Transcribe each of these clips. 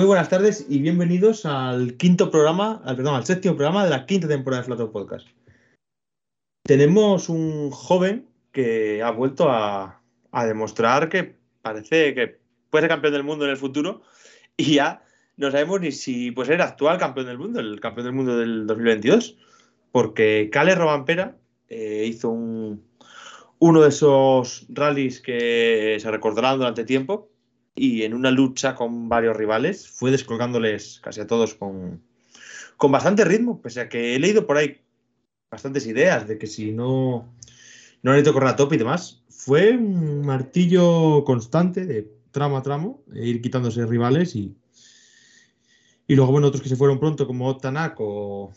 Muy buenas tardes y bienvenidos al quinto programa, al, perdón, al séptimo programa de la quinta temporada de Flato Podcast. Tenemos un joven que ha vuelto a, demostrar que parece que puede ser campeón del mundo en el futuro y ya no sabemos ni si puede ser actual campeón del mundo, el campeón del mundo del 2022, porque Cale Robampera eh, hizo un, uno de esos rallies que se recordarán durante tiempo y en una lucha con varios rivales fue descolgándoles casi a todos con, con bastante ritmo, pese a que he leído por ahí bastantes ideas de que si no, no necesito correr a top y demás, fue un martillo constante de tramo a tramo, e ir quitándose rivales y, y luego, bueno, otros que se fueron pronto como Tanak o,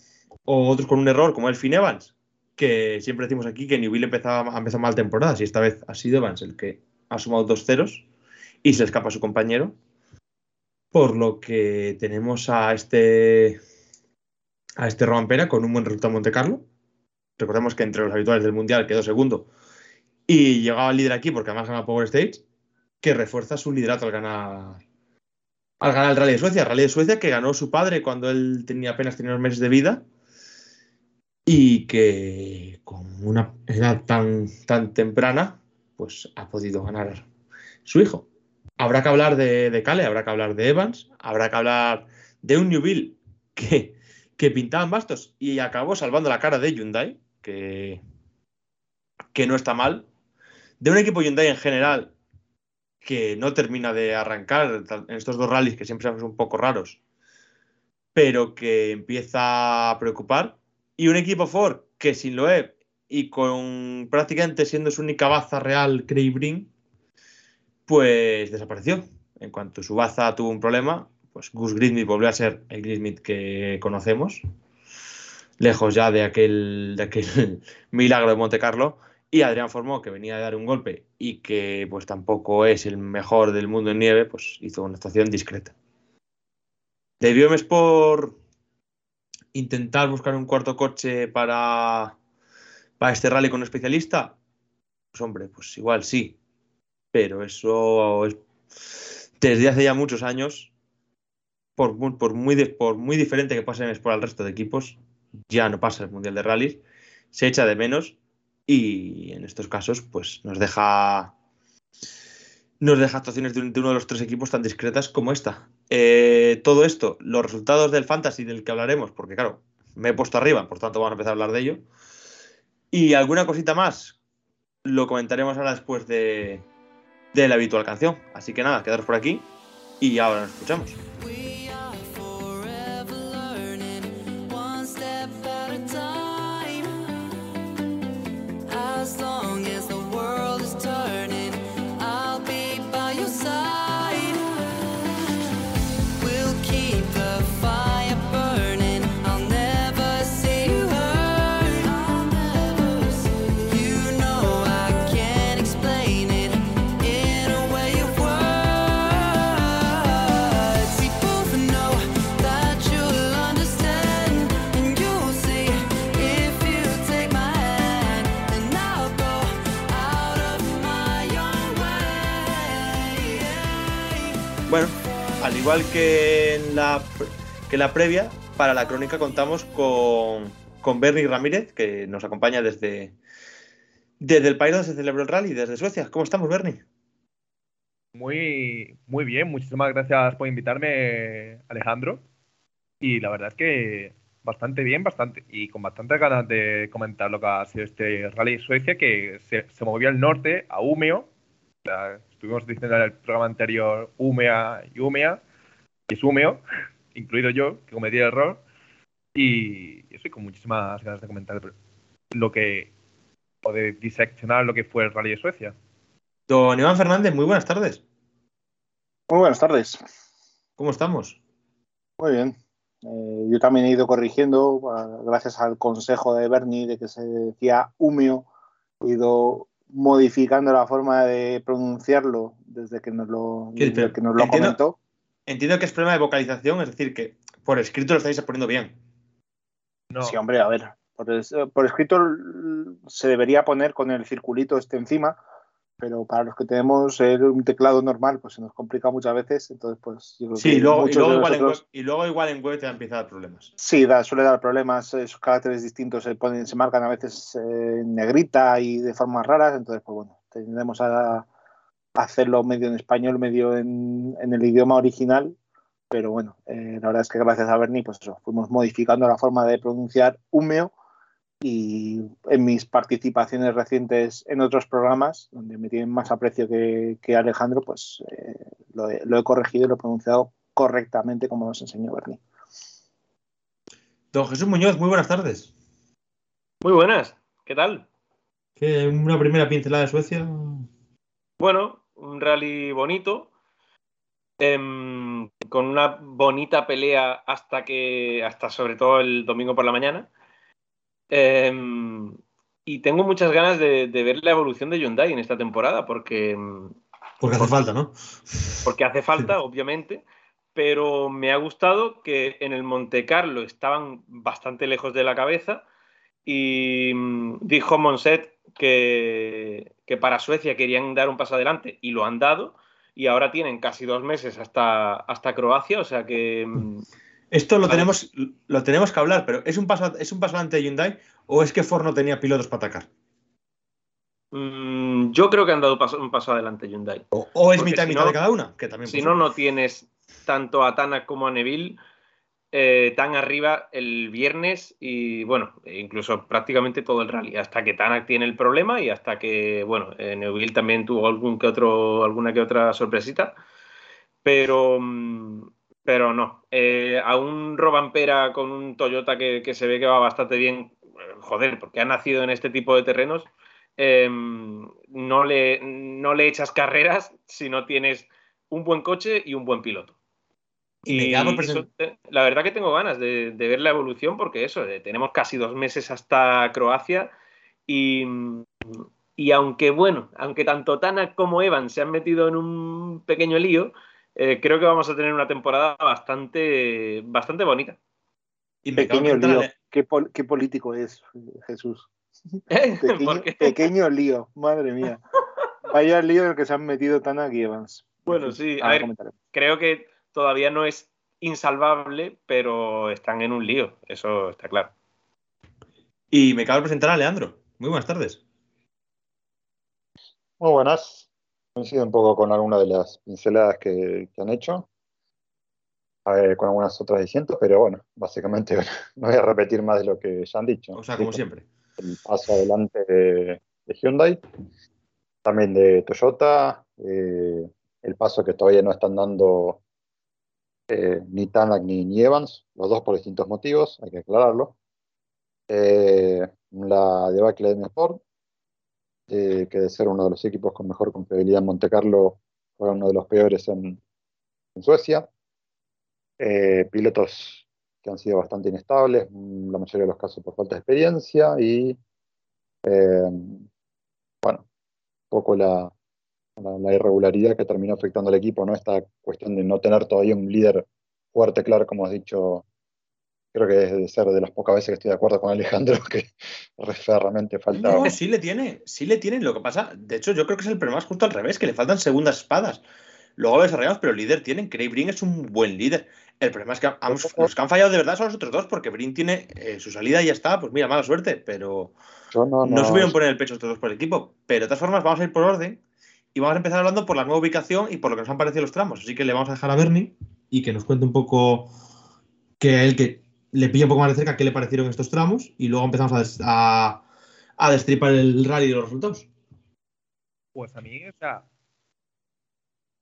o otros con un error como Elfin Evans, que siempre decimos aquí que Newville empezaba, ha empezado mal temporadas y esta vez ha sido Evans el que ha sumado dos ceros y se escapa su compañero. Por lo que tenemos a este a este Robampera con un buen resultado en Monte Carlo. Recordemos que entre los habituales del Mundial quedó segundo y llegaba líder aquí porque además gana Power Stage, que refuerza su liderato al ganar al ganar el Rally de Suecia. Rally de Suecia que ganó su padre cuando él tenía apenas tenía unos meses de vida y que con una edad tan, tan temprana pues ha podido ganar su hijo. Habrá que hablar de, de Cale, habrá que hablar de Evans, habrá que hablar de un Newville que, que pintaban bastos y acabó salvando la cara de Hyundai, que, que no está mal. De un equipo Hyundai en general que no termina de arrancar en estos dos rallies que siempre son un poco raros, pero que empieza a preocupar. Y un equipo Ford que sin Loeb y con prácticamente siendo su única baza real, Craig pues desapareció. En cuanto su baza tuvo un problema, pues Gus Grismith volvió a ser el Grismith que conocemos, lejos ya de aquel, de aquel milagro de Monte Carlo. Y Adrián Formó, que venía de dar un golpe y que pues tampoco es el mejor del mundo en nieve, pues hizo una actuación discreta. Debió por intentar buscar un cuarto coche para, para este rally con un especialista. Pues hombre, pues igual sí, pero eso es desde hace ya muchos años, por, muy- por, muy, diferente que pase por al resto de equipos, ya no pasa el Mundial de Rallys, se echa de menos y en estos casos pues nos deja nos deja actuaciones de uno de los tres equipos tan discretas como esta. Eh, todo esto, los resultados del Fantasy del que hablaremos, porque claro, me he puesto arriba, por tanto vamos a empezar a hablar de ello. Y alguna cosita más, lo comentaremos ahora después de, de la habitual canción. Así que nada, quedaros por aquí y ahora nos escuchamos. Igual que en la, que la previa, para la crónica contamos con, con Bernie Ramírez, que nos acompaña desde, desde el país donde se celebró el rally, desde Suecia. ¿Cómo estamos, Bernie? Muy, muy bien, muchísimas gracias por invitarme, Alejandro. Y la verdad es que bastante bien, bastante, y con bastantes ganas de comentar lo que ha sido este rally Suecia, que se, se movió al norte, a Umeå. Estuvimos diciendo en el programa anterior Umea y Umea, y es Umeå, incluido yo, que cometí el error. Y estoy con muchísimas ganas de comentar lo que, o de diseccionar lo que fue el rally de Suecia. Don Iván Fernández, muy buenas tardes. Muy buenas tardes. ¿Cómo estamos? Muy bien. Eh, yo también he ido corrigiendo, uh, gracias al consejo de Bernie de que se decía humio, he ido modificando la forma de pronunciarlo desde que nos lo, Sí, desde pero que nos lo entiendo- comentó. Entiendo que es problema de vocalización, es decir, que por escrito lo estáis poniendo bien. No, Sí, hombre, a ver. Por, por escrito se debería poner con el circulito este encima, pero para los que tenemos eh, un teclado normal, pues se nos complica muchas veces. Entonces, pues yo creo Sí, que y luego, y luego igual en web, y luego igual en web te empieza a dar problemas. Sí, da, suele dar problemas, esos caracteres distintos se, ponen, se marcan a veces eh, en negrita y de formas raras, entonces pues bueno, tendremos a, a hacerlo medio en español, medio en, en el idioma original, pero bueno, eh, la verdad es que gracias a Bernie, pues eso, fuimos modificando la forma de pronunciar húmeo y en mis participaciones recientes en otros programas, donde me tienen más aprecio que, que Alejandro, pues eh, lo, he, lo he corregido y lo he pronunciado correctamente como nos enseñó Bernie. Don Jesús Muñoz, muy buenas tardes. Muy buenas, ¿qué tal? ¿Qué, una primera pincelada de Suecia. Bueno, un rally bonito, em, con una bonita pelea hasta que, hasta sobre todo el domingo por la mañana. Em, y tengo muchas ganas de, de ver la evolución de Hyundai en esta temporada, porque, em, Porque hace falta, ¿no? porque hace falta, obviamente, pero me ha gustado que en el Monte Carlo estaban bastante lejos de la cabeza y mm, dijo Monset que, que para Suecia querían dar un paso adelante y lo han dado y ahora tienen casi dos meses hasta, hasta Croacia, o sea que mm, Esto lo Vale. tenemos, lo tenemos que hablar, pero ¿es un paso, ¿es un paso adelante de Hyundai o es que Ford no tenía pilotos para atacar? mm, yo creo que han dado paso- un paso adelante Hyundai. ¿O, o es Porque mitad y si mitad no- de cada una? Que también Si no, no tienes tanto a Tanak como a Neville eh, tan arriba el viernes y, bueno, e incluso prácticamente todo el rally, hasta que Tanak tiene el problema y hasta que, bueno, eh, Neville también tuvo algún que otro, alguna que otra sorpresita, pero, mm, pero no. Eh, a un Robampera con un Toyota que, que se ve que va bastante bien, eh, joder, porque ha nacido en este tipo de terrenos, eh, no, le, no le echas carreras si no tienes un buen coche y un buen piloto. Y eso, la verdad que tengo ganas de, de ver la evolución porque eso, eh, tenemos casi dos meses hasta Croacia y, y aunque bueno, aunque tanto Tana como Evan se han metido en un pequeño lío, eh, creo que vamos a tener una temporada bastante, bastante bonita. Y Pequeño a lío. ¿Qué, pol- qué político es, Jesús? ¿Eh? Pequeño, lío, madre mía. Vaya lío en el que se han metido y Evans. Bueno, sí, a ver, creo que todavía no es insalvable, pero están en un lío, eso está claro. Y me acabo de presentar a Leandro. Muy buenas tardes. Muy buenas. Coincido un poco con algunas de las pinceladas que, que han hecho, A ver, con algunas otras diciendo, pero bueno, básicamente no voy a repetir más de lo que ya han dicho. O sea, como siempre. El paso adelante de, de Hyundai, también de Toyota, eh, el paso que todavía no están dando eh, ni Tanak ni, ni Evans, los dos por distintos motivos, hay que aclararlo. Eh, la debacle de Sport, eh, que de ser uno de los equipos con mejor confiabilidad en Monte Carlo, fue uno de los peores en, Suecia. Eh, pilotos que han sido bastante inestables, mm, la mayoría de los casos por falta de experiencia y, eh, bueno, un poco la irregularidad que terminó afectando al equipo, ¿no? Esta cuestión de no tener todavía un líder fuerte, claro, como has dicho, creo que debe ser de las pocas veces que estoy de acuerdo con Alejandro, que realmente falta... No, sí le tiene, sí le tiene. Lo que pasa, de hecho, yo creo que es el problema es justo al revés, que le faltan segundas espadas. luego desarrollamos, pero líder tienen. Craig Brin es un buen líder. El problema es que los que han fallado de verdad son los otros dos, porque Brin tiene eh, su salida y ya está. Pues mira, mala suerte, pero no, no, no, subieron poner el pecho estos dos por el equipo. Pero de todas formas, vamos a ir por orden y vamos a empezar hablando por la nueva ubicación y por lo que nos han parecido los tramos. Así que le vamos a dejar a Bernie y que nos cuente un poco que él que le pilla un poco más de cerca qué le parecieron estos tramos y luego empezamos a, a- destripar el rally y los resultados. Pues a mí, o sea,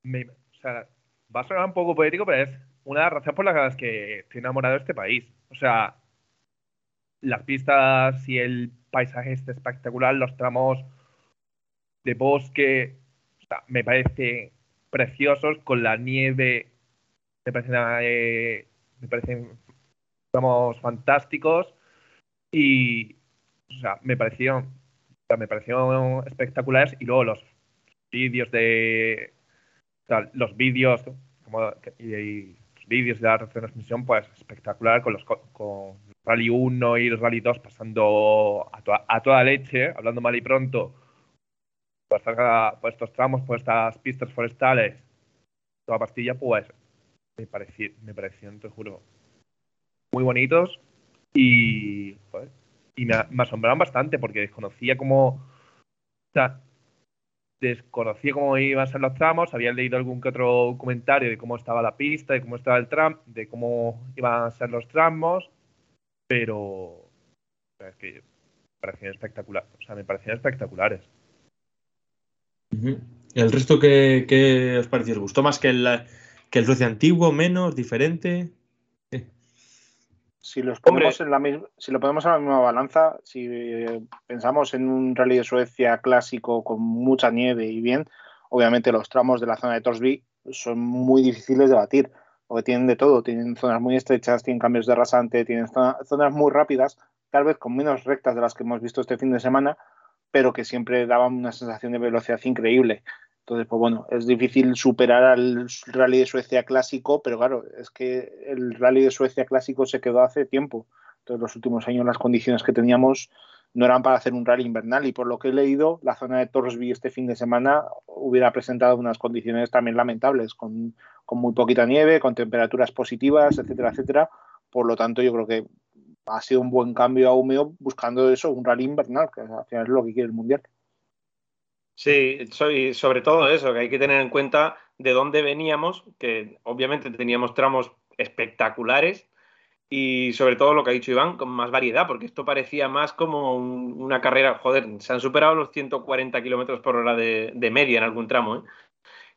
o sea, va a sonar un poco poético, pero es una de las razones por las que estoy enamorado de este país. O sea, las pistas y el paisaje es espectacular, los tramos de bosque, o sea, me parecen preciosos, con la nieve, me parecen, eh, me parecen tramos fantásticos y, o sea, me sea, me parecieron espectaculares y luego los vídeos de, los vídeos como y, los vídeos de la retransmisión, pues espectacular con los co- con Rally 1 y el Rally 2 pasando a, toda- a toda leche, hablando mal y pronto, por, esta- por estos tramos, por estas pistas forestales, toda pastilla, pues me pareció, me parecieron, te juro, muy bonitos y, y me, asombraron bastante porque desconocía cómo, desconocía cómo iban a ser los tramos, había leído algún que otro comentario de cómo estaba la pista, de cómo estaba el tram, de cómo iban a ser los tramos, pero es que me parecían espectacular, o sea, me parecían espectaculares. ¿El resto qué, qué os pareció? ¿Os gustó más que el, que el Suecia antiguo, menos, diferente? Si los Hombre. ponemos en la misma, si lo ponemos en la misma balanza, si eh, pensamos en un rally de Suecia clásico con mucha nieve y bien, obviamente los tramos de la zona de Torsby son muy difíciles de batir, porque tienen de todo, tienen zonas muy estrechas, tienen cambios de rasante, tienen zona- zonas muy rápidas, tal vez con menos rectas de las que hemos visto este fin de semana, pero que siempre daban una sensación de velocidad increíble. Entonces, pues bueno, es difícil superar al rally de Suecia clásico, pero claro, es que el rally de Suecia clásico se quedó hace tiempo. Entonces, los últimos años las condiciones que teníamos no eran para hacer un rally invernal y por lo que he leído, la zona de Torsby este fin de semana hubiera presentado unas condiciones también lamentables, con, con muy poquita nieve, con temperaturas positivas, etcétera, etcétera. Por lo tanto, yo creo que ha sido un buen cambio a Húmeo buscando eso, un rally invernal, que al final es lo que quiere el Mundial. Sí, sobre todo eso, que hay que tener en cuenta de dónde veníamos, que obviamente teníamos tramos espectaculares y sobre todo lo que ha dicho Iván, con más variedad, porque esto parecía más como un- una carrera, joder, se han superado los 140 kilómetros por hora de, media en algún tramo, ¿eh?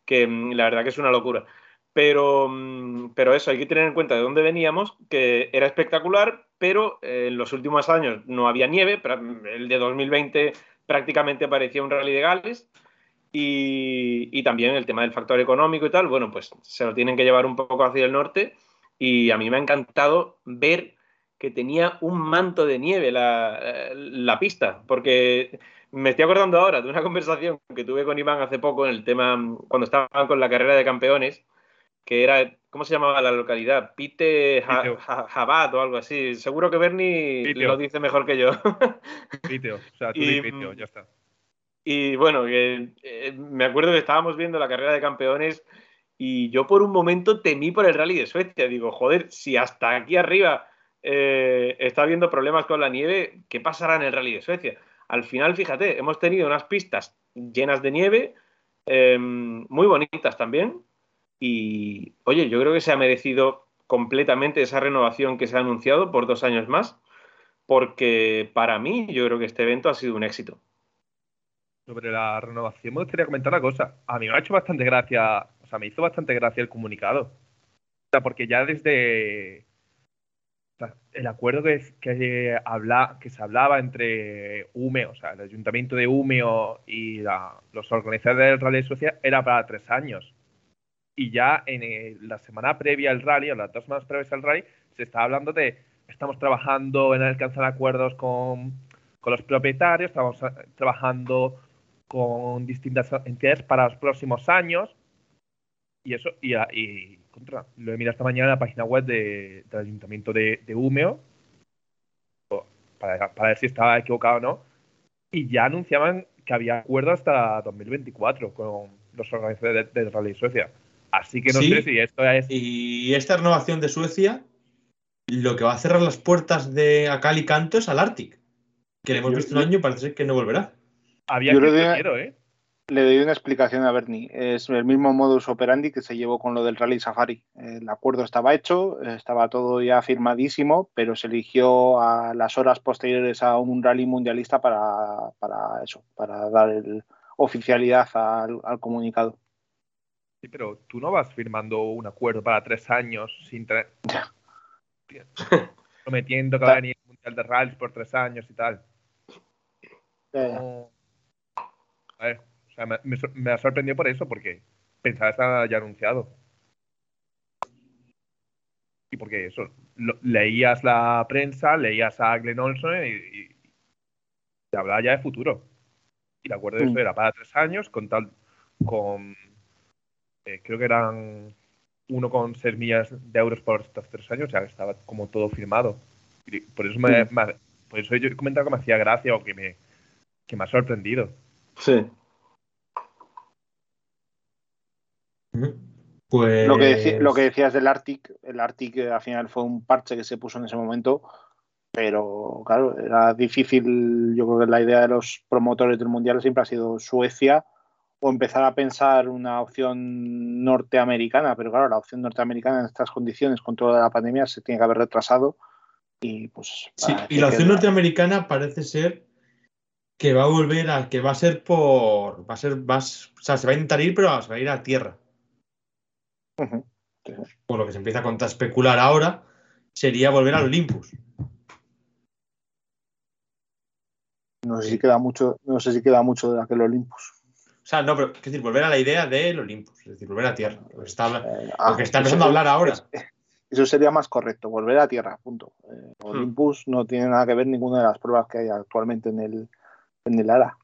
que mm, la verdad que es una locura. Pero, mm, pero eso, hay que tener en cuenta de dónde veníamos, que era espectacular, pero eh, en los últimos años no había nieve, pra- el de 2020 prácticamente parecía un rally de Gales. Y, también el tema del factor económico y tal, bueno, pues se lo tienen que llevar un poco hacia el norte. Y a mí me ha encantado ver que tenía un manto de nieve la pista, porque me estoy acordando ahora de una conversación que tuve con Iván hace poco en el tema, cuando estaban con la carrera de campeones, que era, ¿cómo se llamaba la localidad? Pite Piteo. Ja- Jabat o algo así. Seguro que Bernie Piteo. lo dice mejor que yo. Piteo, o sea, tú Y, Piteo, ya está. Y bueno, eh, me acuerdo que estábamos viendo la carrera de campeones y yo por un momento temí por el rally de Suecia. Digo, joder, si hasta aquí arriba eh, está habiendo problemas con la nieve, ¿qué pasará en el rally de Suecia? Al final, fíjate, hemos tenido unas pistas llenas de nieve, eh, muy bonitas también. Y oye, yo creo que se ha merecido completamente esa renovación que se ha anunciado por dos años más, porque para mí yo creo que este evento ha sido un éxito. Sobre la renovación me gustaría comentar una cosa. A mí me ha hecho bastante gracia, o sea, me hizo bastante gracia el comunicado. O sea, porque ya desde el acuerdo que, que, se hablaba entre UME, o sea, el ayuntamiento de Umeo y los organizadores del Rally Suecia era para tres años. Y ya en el- la semana previa al rally, o las dos semanas previas al rally, se estaba hablando de estamos trabajando en alcanzar acuerdos con, con los propietarios, estamos eh, trabajando con distintas entidades para los próximos años. Y eso, y, a- y contra, lo he mirado esta mañana en la página web de- del Ayuntamiento de, de Umeo, para, para ver si estaba equivocado o no, y ya anunciaban que había acuerdo hasta 2024 con los organizadores de- del Rally Suecia. Así que no Sí. sé si esto es. Y esta renovación de Suecia, lo que va a cerrar las puertas de a cal y canto es al Arctic. Que le hemos Yo- visto un año, parece ser que no volverá. Había Yo que creo que- miedo, ¿eh? Le doy una explicación a Bernie. Es el mismo modus operandi que se llevó con lo del Rally Safari. El acuerdo estaba hecho, estaba todo ya firmadísimo, pero se eligió a las horas posteriores a un rally mundialista para, para eso, para dar el- oficialidad al, al comunicado. Sí, pero tú no vas firmando un acuerdo para tres años sin tener. Prometiendo que va a venir el Mundial de Rallys por tres años y tal. A ver, o sea, me, me sor- me ha sorprendido por eso, porque pensaba estar ya anunciado. Y porque eso, lo- leías la prensa, leías a Glenn Olson y, y hablaba ya de futuro. Y el acuerdo de eso Mm. era para tres años, con tal, con eh, creo que eran 1,6 millones de euros por estos tres años, ya estaba como todo firmado. Y por eso me, me- por eso yo he comentado que me hacía gracia o que me, que me ha sorprendido. Sí. Pues. Lo, que lo que decías del Arctic, el Arctic eh, al final fue un parche que se puso en ese momento, pero claro, era difícil, yo creo que la idea de los promotores del Mundial siempre ha sido Suecia o empezar a pensar una opción norteamericana, pero claro, la opción norteamericana en estas condiciones con toda la pandemia se tiene que haber retrasado y pues... Sí, y la opción norteamericana parece ser que va a volver a. que va a ser por. va a ser. A- o sea, se va a intentar ir, pero se va a ir a tierra. Ujú. Por lo que se empieza a contar, especular ahora, sería volver al Olympus. No sé si queda mucho, no sé si queda mucho de aquel Olympus. O sea, no, pero es decir, volver a la idea del Olympus, es decir, volver a tierra. Lo que está, Eh, lo que está eso- empezando a hablar ahora. es- Eso sería más correcto, volver a tierra, punto. Eh, Olympus no tiene nada que ver ninguna de las pruebas que hay actualmente en el, en el ARA.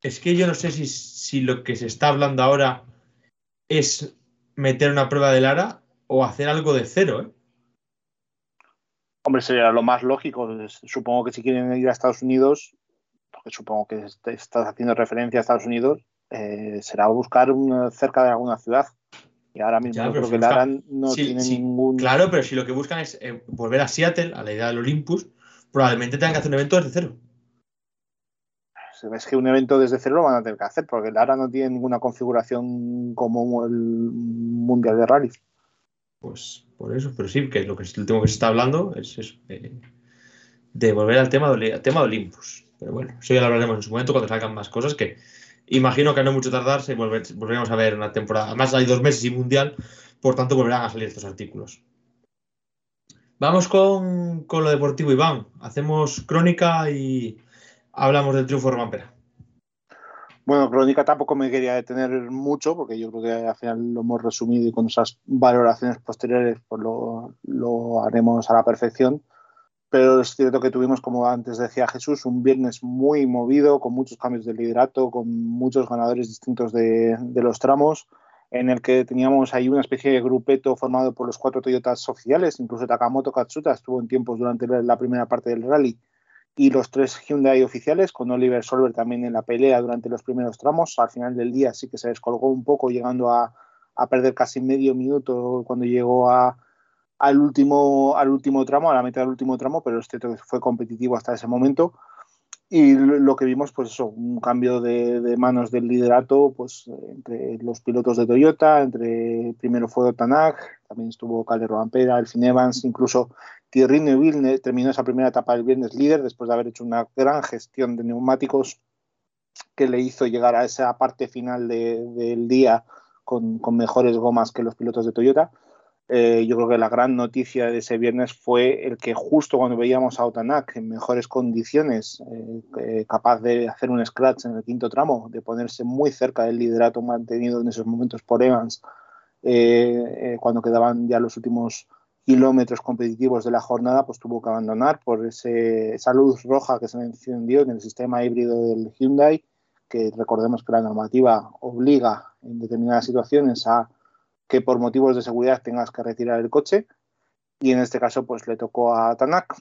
Es que yo no sé si, si lo que se está hablando ahora es meter una prueba de Lara o hacer algo de cero, ¿eh? Hombre, sería lo más lógico. Supongo que si quieren ir a Estados Unidos, porque supongo que est- estás haciendo referencia a Estados Unidos, eh, será buscar una- cerca de alguna ciudad. Y ahora mismo Ya, creo que busca- no Sí, tiene sí, ningún. Claro, pero si lo que buscan es eh, volver a Seattle, a la idea del Olympus, probablemente tengan que hacer un evento desde cero. Es que un evento desde cero lo van a tener que hacer, porque Lara no tiene ninguna configuración como el Mundial de Rally. Pues por eso, pero sí, que lo que el tema que se está hablando es eso, eh, de volver al tema, de, al tema de Olympus. Pero bueno, eso ya lo hablaremos en su momento cuando salgan más cosas que imagino que no mucho tardarse volveremos a ver una temporada. Además hay dos meses y mundial, por tanto volverán a salir estos artículos. Vamos con, con lo deportivo, Iván. Hacemos crónica y hablamos del triunfo de Romampera. Bueno, Crónica tampoco me quería detener mucho, porque yo creo que al final lo hemos resumido y con esas valoraciones posteriores pues lo, lo haremos a la perfección. Pero es cierto que tuvimos, como antes decía Jesús, un viernes muy movido, con muchos cambios de liderato, con muchos ganadores distintos de, los tramos, en el que teníamos ahí una especie de grupeto formado por los cuatro Toyotas oficiales, incluso Takamoto Katsuta estuvo en tiempos durante la la primera parte del rally, y los tres Hyundai oficiales, con Oliver Solver también en la pelea durante los primeros tramos. Al final del día sí que se descolgó un poco, llegando a, a perder casi medio minuto cuando llegó a, al, último, al último tramo, a la meta del último tramo, pero es cierto que fue competitivo hasta ese momento. Y lo que vimos, pues eso, un cambio de, de manos del liderato, pues entre los pilotos de Toyota, entre primero fue Tanak, también estuvo Calero Ampera, Elfin Evans, incluso Thierry Neuville terminó esa primera etapa del viernes líder después de haber hecho una gran gestión de neumáticos que le hizo llegar a esa parte final de- del día con, con mejores gomas que los pilotos de Toyota. Eh, yo creo que la gran noticia de ese viernes fue el que justo cuando veíamos a Otanak en mejores condiciones, eh, eh, capaz de hacer un scratch en el quinto tramo, de ponerse muy cerca del liderato mantenido en esos momentos por Evans, eh, eh, cuando quedaban ya los últimos kilómetros competitivos de la jornada, pues tuvo que abandonar por ese, esa luz roja que se encendió en el sistema híbrido del Hyundai, que recordemos que la normativa obliga en determinadas situaciones a que por motivos de seguridad tengas que retirar el coche. Y en este caso, pues le tocó a Tanak,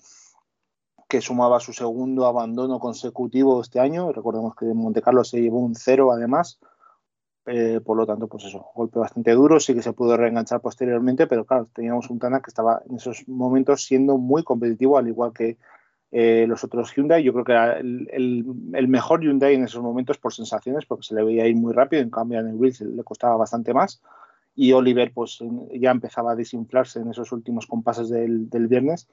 que sumaba su segundo abandono consecutivo este año. Recordemos que en Monte Carlo se llevó un cero además. Eh, por lo tanto, pues eso, golpe bastante duro, sí que se pudo reenganchar posteriormente, pero claro, teníamos un Tanak que estaba en esos momentos siendo muy competitivo, al igual que eh, los otros Hyundai. Yo creo que era el, el- el mejor Hyundai en esos momentos por sensaciones, porque se le veía ir muy rápido, en cambio en el Wills le costaba bastante más. Y Oliver pues ya empezaba a desinflarse en esos últimos compases del, del viernes.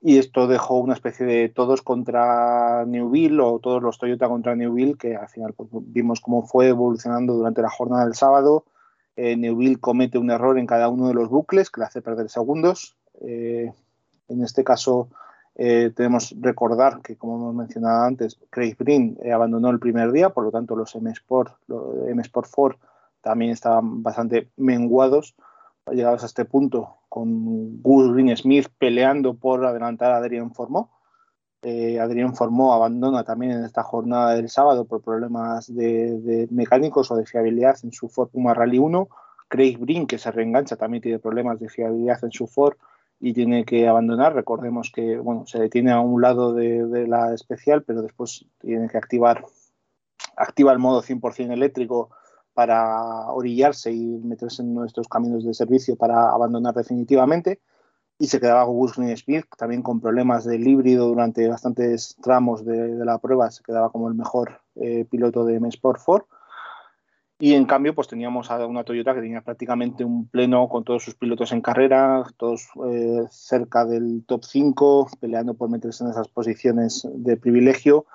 Y esto dejó una especie de todos contra Newville o todos los Toyota contra Newville, que al final pues, vimos cómo fue evolucionando durante la jornada del sábado. Eh, Newville comete un error en cada uno de los bucles que le hace perder segundos. Eh, en este caso, eh, tenemos recordar que, como hemos mencionado antes, Craig Green eh, abandonó el primer día, por lo tanto, los M Sport, los M Sport 4 también estaban bastante menguados llegados a este punto, con Gus Green Smith peleando por adelantar a Adrian Formó. Eh, Adrián Formó abandona también en esta jornada del sábado por problemas de, de mecánicos o de fiabilidad en su Ford Puma Rally 1. Craig Breen, que se reengancha, también tiene problemas de fiabilidad en su Ford y tiene que abandonar. Recordemos que bueno, se detiene a un lado de, de la especial, pero después tiene que activar activa el modo 100% eléctrico para orillarse y meterse en nuestros caminos de servicio para abandonar definitivamente. Y se quedaba Gus Smith, también con problemas del híbrido durante bastantes tramos de, de la prueba, se quedaba como el mejor eh, piloto de M Sport 4. Y en cambio, pues teníamos a una Toyota que tenía prácticamente un pleno con todos sus pilotos en carrera, todos eh, cerca del top 5, peleando por meterse en esas posiciones de privilegio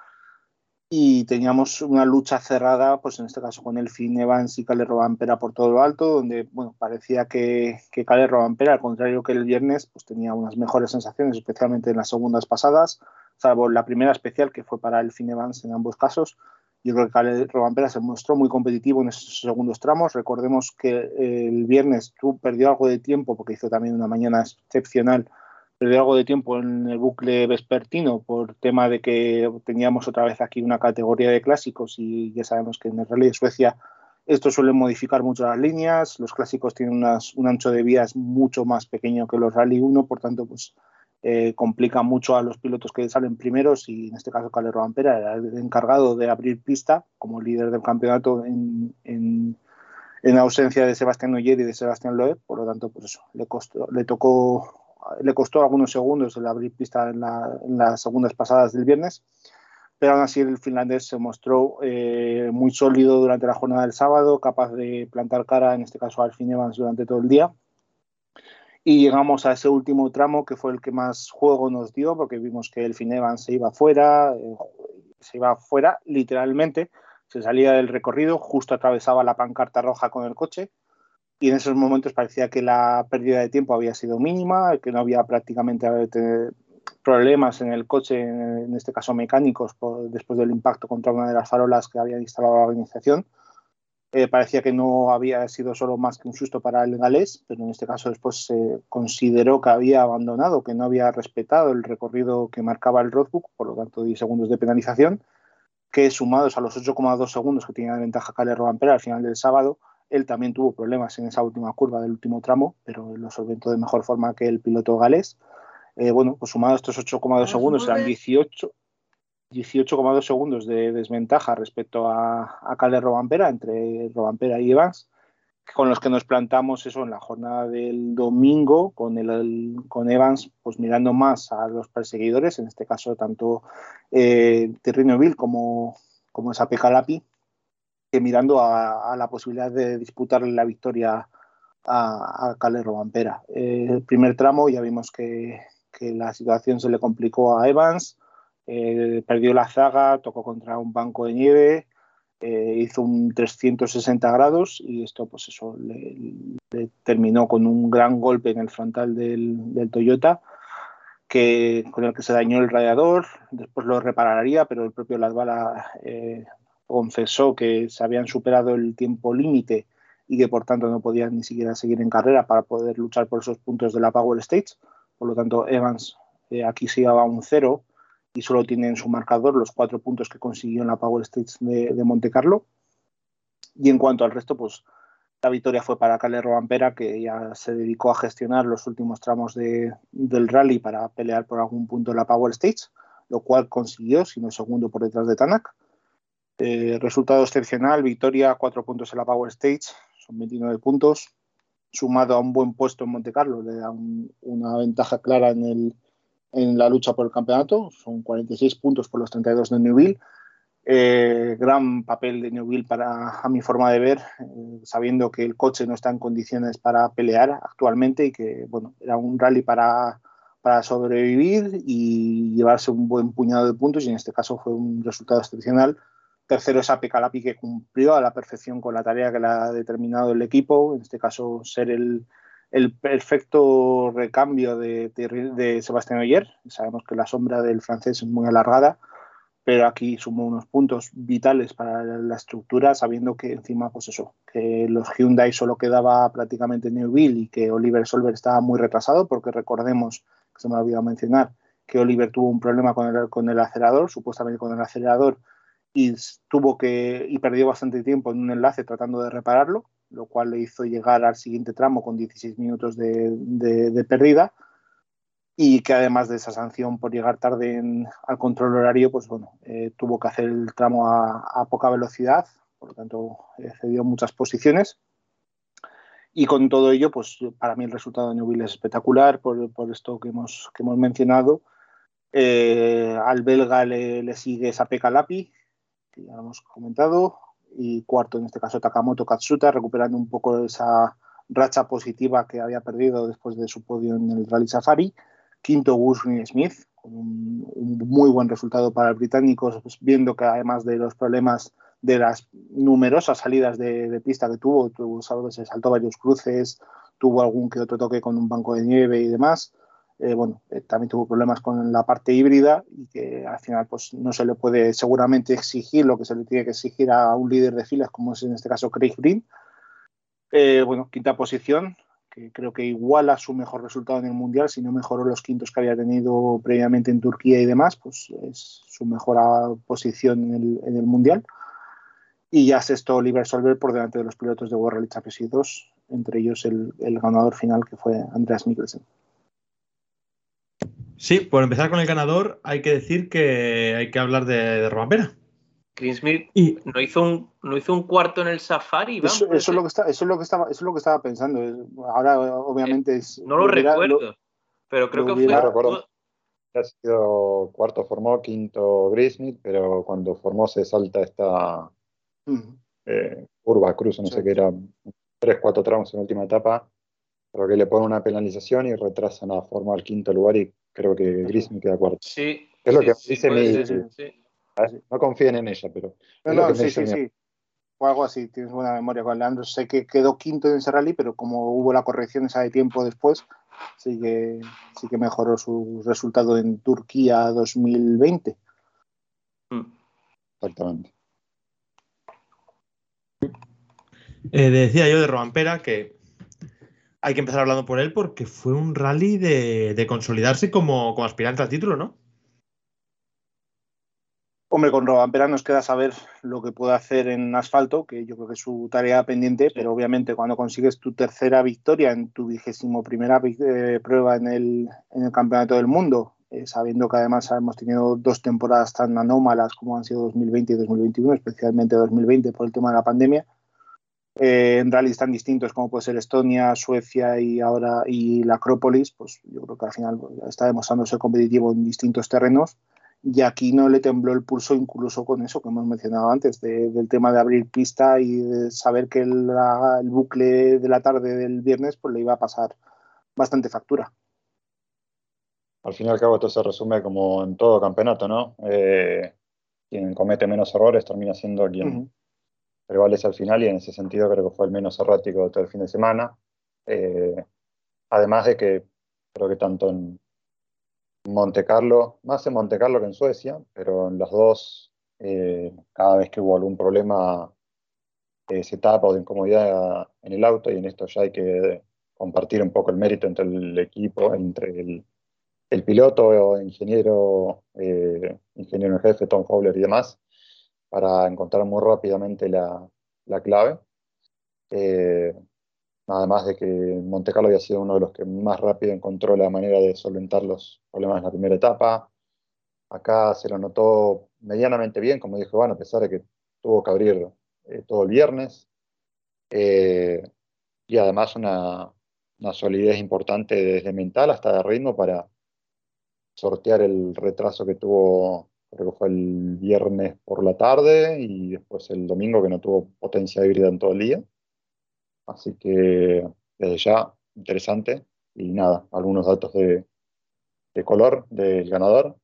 y teníamos una lucha cerrada, pues en este caso con Elfin Evans y Cale Robampera por todo lo alto, donde bueno, parecía que, que Cale Robampera, al contrario que el viernes, pues tenía unas mejores sensaciones, especialmente en las segundas pasadas, salvo la primera especial que fue para Elfin Evans en ambos casos. Yo creo que Cale Robampera se mostró muy competitivo en esos segundos tramos. Recordemos que el viernes perdió algo de tiempo porque hizo también una mañana excepcional perdió algo de tiempo en el bucle vespertino por tema de que teníamos otra vez aquí una categoría de clásicos y ya sabemos que en el Rally de Suecia esto suele modificar mucho las líneas, los clásicos tienen unas, un ancho de vías mucho más pequeño que los Rally 1, por tanto pues eh, complica mucho a los pilotos que salen primeros y en este caso Calero Ampera era el encargado de abrir pista como líder del campeonato en, en, en ausencia de Sebastián Oyer y de Sebastián Loeb, por lo tanto pues eso, le, costó, le tocó le costó algunos segundos el abrir pista en, la, en, las segundas pasadas del viernes, pero aún así el finlandés se mostró eh, muy sólido durante la jornada del sábado, capaz de plantar cara, en este caso a Alfin Evans, durante todo el día. Y llegamos a ese último tramo que fue el que más juego nos dio, porque vimos que Elfin Evans se iba fuera, eh, se iba fuera literalmente, se salía del recorrido, justo atravesaba la pancarta roja con el coche, y en esos momentos parecía que la pérdida de tiempo había sido mínima, que no había prácticamente problemas en el coche, en este caso mecánicos, por, después del impacto contra una de las farolas que había instalado la organización. Eh, parecía que no había sido solo más que un susto para el galés, pero en este caso después se consideró que había abandonado, que no había respetado el recorrido que marcaba el roadbook, por lo tanto 10 segundos de penalización, que sumados a los 8,2 segundos que tenía de ventaja Cale Robampera al final del sábado, él también tuvo problemas en esa última curva del último tramo, pero lo solventó de mejor forma que el piloto galés. Eh, bueno, pues sumado estos 8,2 segundos, eran 18, 18,2 segundos de desventaja respecto a, a Cale Robampera, entre Robampera y Evans, con los que nos plantamos eso en la jornada del domingo, con, el, el, con Evans pues mirando más a los perseguidores, en este caso tanto eh, Terrinoville como, como esa Pecalapi, mirando a, la posibilidad de disputarle la victoria a, a Cale Robampera. Eh, el primer tramo ya vimos que, la situación se le complicó a Evans, eh, perdió la zaga, tocó contra un banco de nieve, eh, hizo un 360 grados y esto pues eso le, terminó con un gran golpe en el frontal del, Toyota. Con el que se dañó el radiador, después lo repararía, pero el propio Lasbala eh, confesó que se habían superado el tiempo límite y que por tanto no podían ni siquiera seguir en carrera para poder luchar por esos puntos de la Power Stage. Por lo tanto, Evans eh, aquí se a un cero y solo tiene en su marcador los cuatro puntos que consiguió en la Power Stage de, Monte Carlo. Y en cuanto al resto, pues la victoria fue para Cale Robampera, que ya se dedicó a gestionar los últimos tramos de, del rally para pelear por algún punto en la Power Stage, lo cual consiguió, sino segundo por detrás de Tanak. Eh, resultado excepcional, victoria, cuatro puntos en la Power Stage, son 29 puntos, sumado a un buen puesto en Monte Carlo, le da un- una ventaja clara en, el, en la lucha por el campeonato, son 46 puntos por los 32 de Newville. Eh, gran papel de Newville para, a mi forma de ver, eh, sabiendo que el coche no está en condiciones para pelear actualmente y que bueno, era un rally para, para sobrevivir y llevarse un buen puñado de puntos y en este caso fue un resultado excepcional. Tercero es Ape Calapi que cumplió a la perfección con la tarea que le ha determinado el equipo, en este caso ser el, el perfecto recambio de, de, de Sebastián Oyer. Sabemos que la sombra del francés es muy alargada, pero aquí sumó unos puntos vitales para la estructura, sabiendo que encima, pues eso, que los Hyundai solo quedaba prácticamente Newville y que Oliver Solver estaba muy retrasado, porque recordemos, que se me ha olvidado mencionar, que Oliver tuvo un problema con el, con el acelerador, supuestamente con el acelerador, y tuvo que y perdió bastante tiempo en un enlace tratando de repararlo, lo cual le hizo llegar al siguiente tramo con 16 minutos de, de, de pérdida y que además de esa sanción por llegar tarde en, al control horario, pues bueno, eh, tuvo que hacer el tramo a, a, poca velocidad, por lo tanto eh, cedió muchas posiciones. Y con todo ello, pues para mí el resultado de Newville es espectacular por, por esto que hemos, que hemos mencionado. Eh, al belga le, le sigue Sape Calapi, que ya hemos comentado, y cuarto en este caso Takamoto Katsuta, recuperando un poco esa racha positiva que había perdido después de su podio en el Rally Safari. Quinto Gus Smith, con un, muy buen resultado para el británico, pues viendo que además de los problemas de las numerosas salidas de, de pista que tuvo, tuvo sabes, se saltó varios cruces, tuvo algún que otro toque con un banco de nieve y demás. Eh, bueno, eh, también tuvo problemas con la parte híbrida y que al final pues no se le puede seguramente exigir lo que se le tiene que exigir a un líder de filas como es en este caso Craig Green. Eh, bueno, quinta posición, que creo que iguala su mejor resultado en el Mundial, si no mejoró los quintos que había tenido previamente en Turquía y demás, pues es su mejor posición en el, en el Mundial. Y ya sexto Oliver Solver por delante de los pilotos de World Rally Championship 2, entre ellos el, el ganador final que fue Andreas Mikkelsen. Sí, por empezar con el ganador, hay que decir que hay que hablar de, de Rompera. Chris Smith y, no, hizo un, no hizo un cuarto en el Safari. Eso, eso, es lo que está, eso, es lo que estaba, eso es lo que estaba pensando. Ahora, obviamente, es. No lo hubiera, recuerdo, lo, pero creo que hubiera, fue. Recuerdo. Ha sido cuarto formó, quinto Grismith, pero cuando formó se salta esta uh -huh. eh, curva, cruz, no sí. sé qué era, tres, cuatro tramos en la última etapa, pero que le ponen una penalización y retrasan a formar al quinto lugar y creo que Grismith queda cuarto. Sí. Es lo sí, que sí, dice mi. ser, sí. No confíen en ella, pero. No, no, sí, sí, sí. O algo así, tienes buena memoria con Leandro. Sé que quedó quinto en ese rally, pero como hubo la corrección esa de tiempo después, sí que, sí que mejoró su resultado en Turquía 2020. Exactamente. Eh, decía yo de Robampera que hay que empezar hablando por él porque fue un rally de, de consolidarse como, como, aspirante al título, ¿no? Hombre, con Robampera nos queda saber lo que puede hacer en asfalto, que yo creo que es su tarea pendiente, pero obviamente cuando consigues tu tercera victoria en tu vigésimo primera eh, prueba en el, en el Campeonato del Mundo, eh, sabiendo que además hemos tenido dos temporadas tan anómalas como han sido 2020 y 2021, especialmente 2020 por el tema de la pandemia, eh, en rallies tan distintos como puede ser Estonia, Suecia y ahora y la Acrópolis, pues yo creo que al final está demostrando ser competitivo en distintos terrenos y aquí no le tembló el pulso incluso con eso que hemos mencionado antes, de, del tema de abrir pista y de saber que el, la, el, bucle de la tarde del viernes pues le iba a pasar bastante factura. Al fin y al cabo esto se resume como en todo campeonato, ¿no? Eh, quien comete menos errores termina siendo quien uh -huh. Prevalece al final y en ese sentido creo que fue el menos errático de todo el fin de semana. Eh, además de que creo que tanto en Monte Carlo, más en Monte Carlo que en Suecia, pero en las dos, eh, cada vez que hubo algún problema eh, se o de incomodidad en el auto, y en esto ya hay que compartir un poco el mérito entre el equipo, entre el, el piloto, ingeniero, eh, ingeniero en jefe, Tom Fowler y demás, para encontrar muy rápidamente la, la clave. Eh, además de que Monte Carlo había sido uno de los que más rápido encontró la manera de solventar los problemas en la primera etapa. Acá se lo notó medianamente bien, como dijo Iván, a pesar de que tuvo que abrir eh, todo el viernes. Eh, y además una, una solidez importante desde mental hasta de ritmo para sortear el retraso que tuvo, creo el viernes por la tarde y después el domingo que no tuvo potencia híbrida en todo el día. Así que desde ya, interesante. Y nada, algunos datos de, de color del ganador.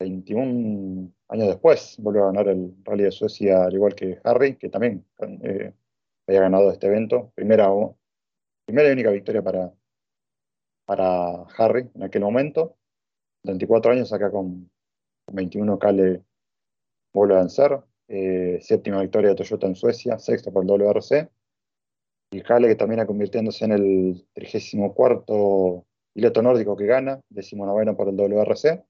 21 años después vuelve a ganar el Rally de Suecia, al igual que Harry, que también eh, había ganado este evento. Primera, primera y única victoria para, para Harry en aquel momento. 24 años acá con 21 Kale vuelve a vencer. Eh, séptima victoria de Toyota en Suecia, sexta por el WRC. Y Kale que termina convirtiéndose en el 34 piloto nórdico que gana, decimonoveno por el WRC.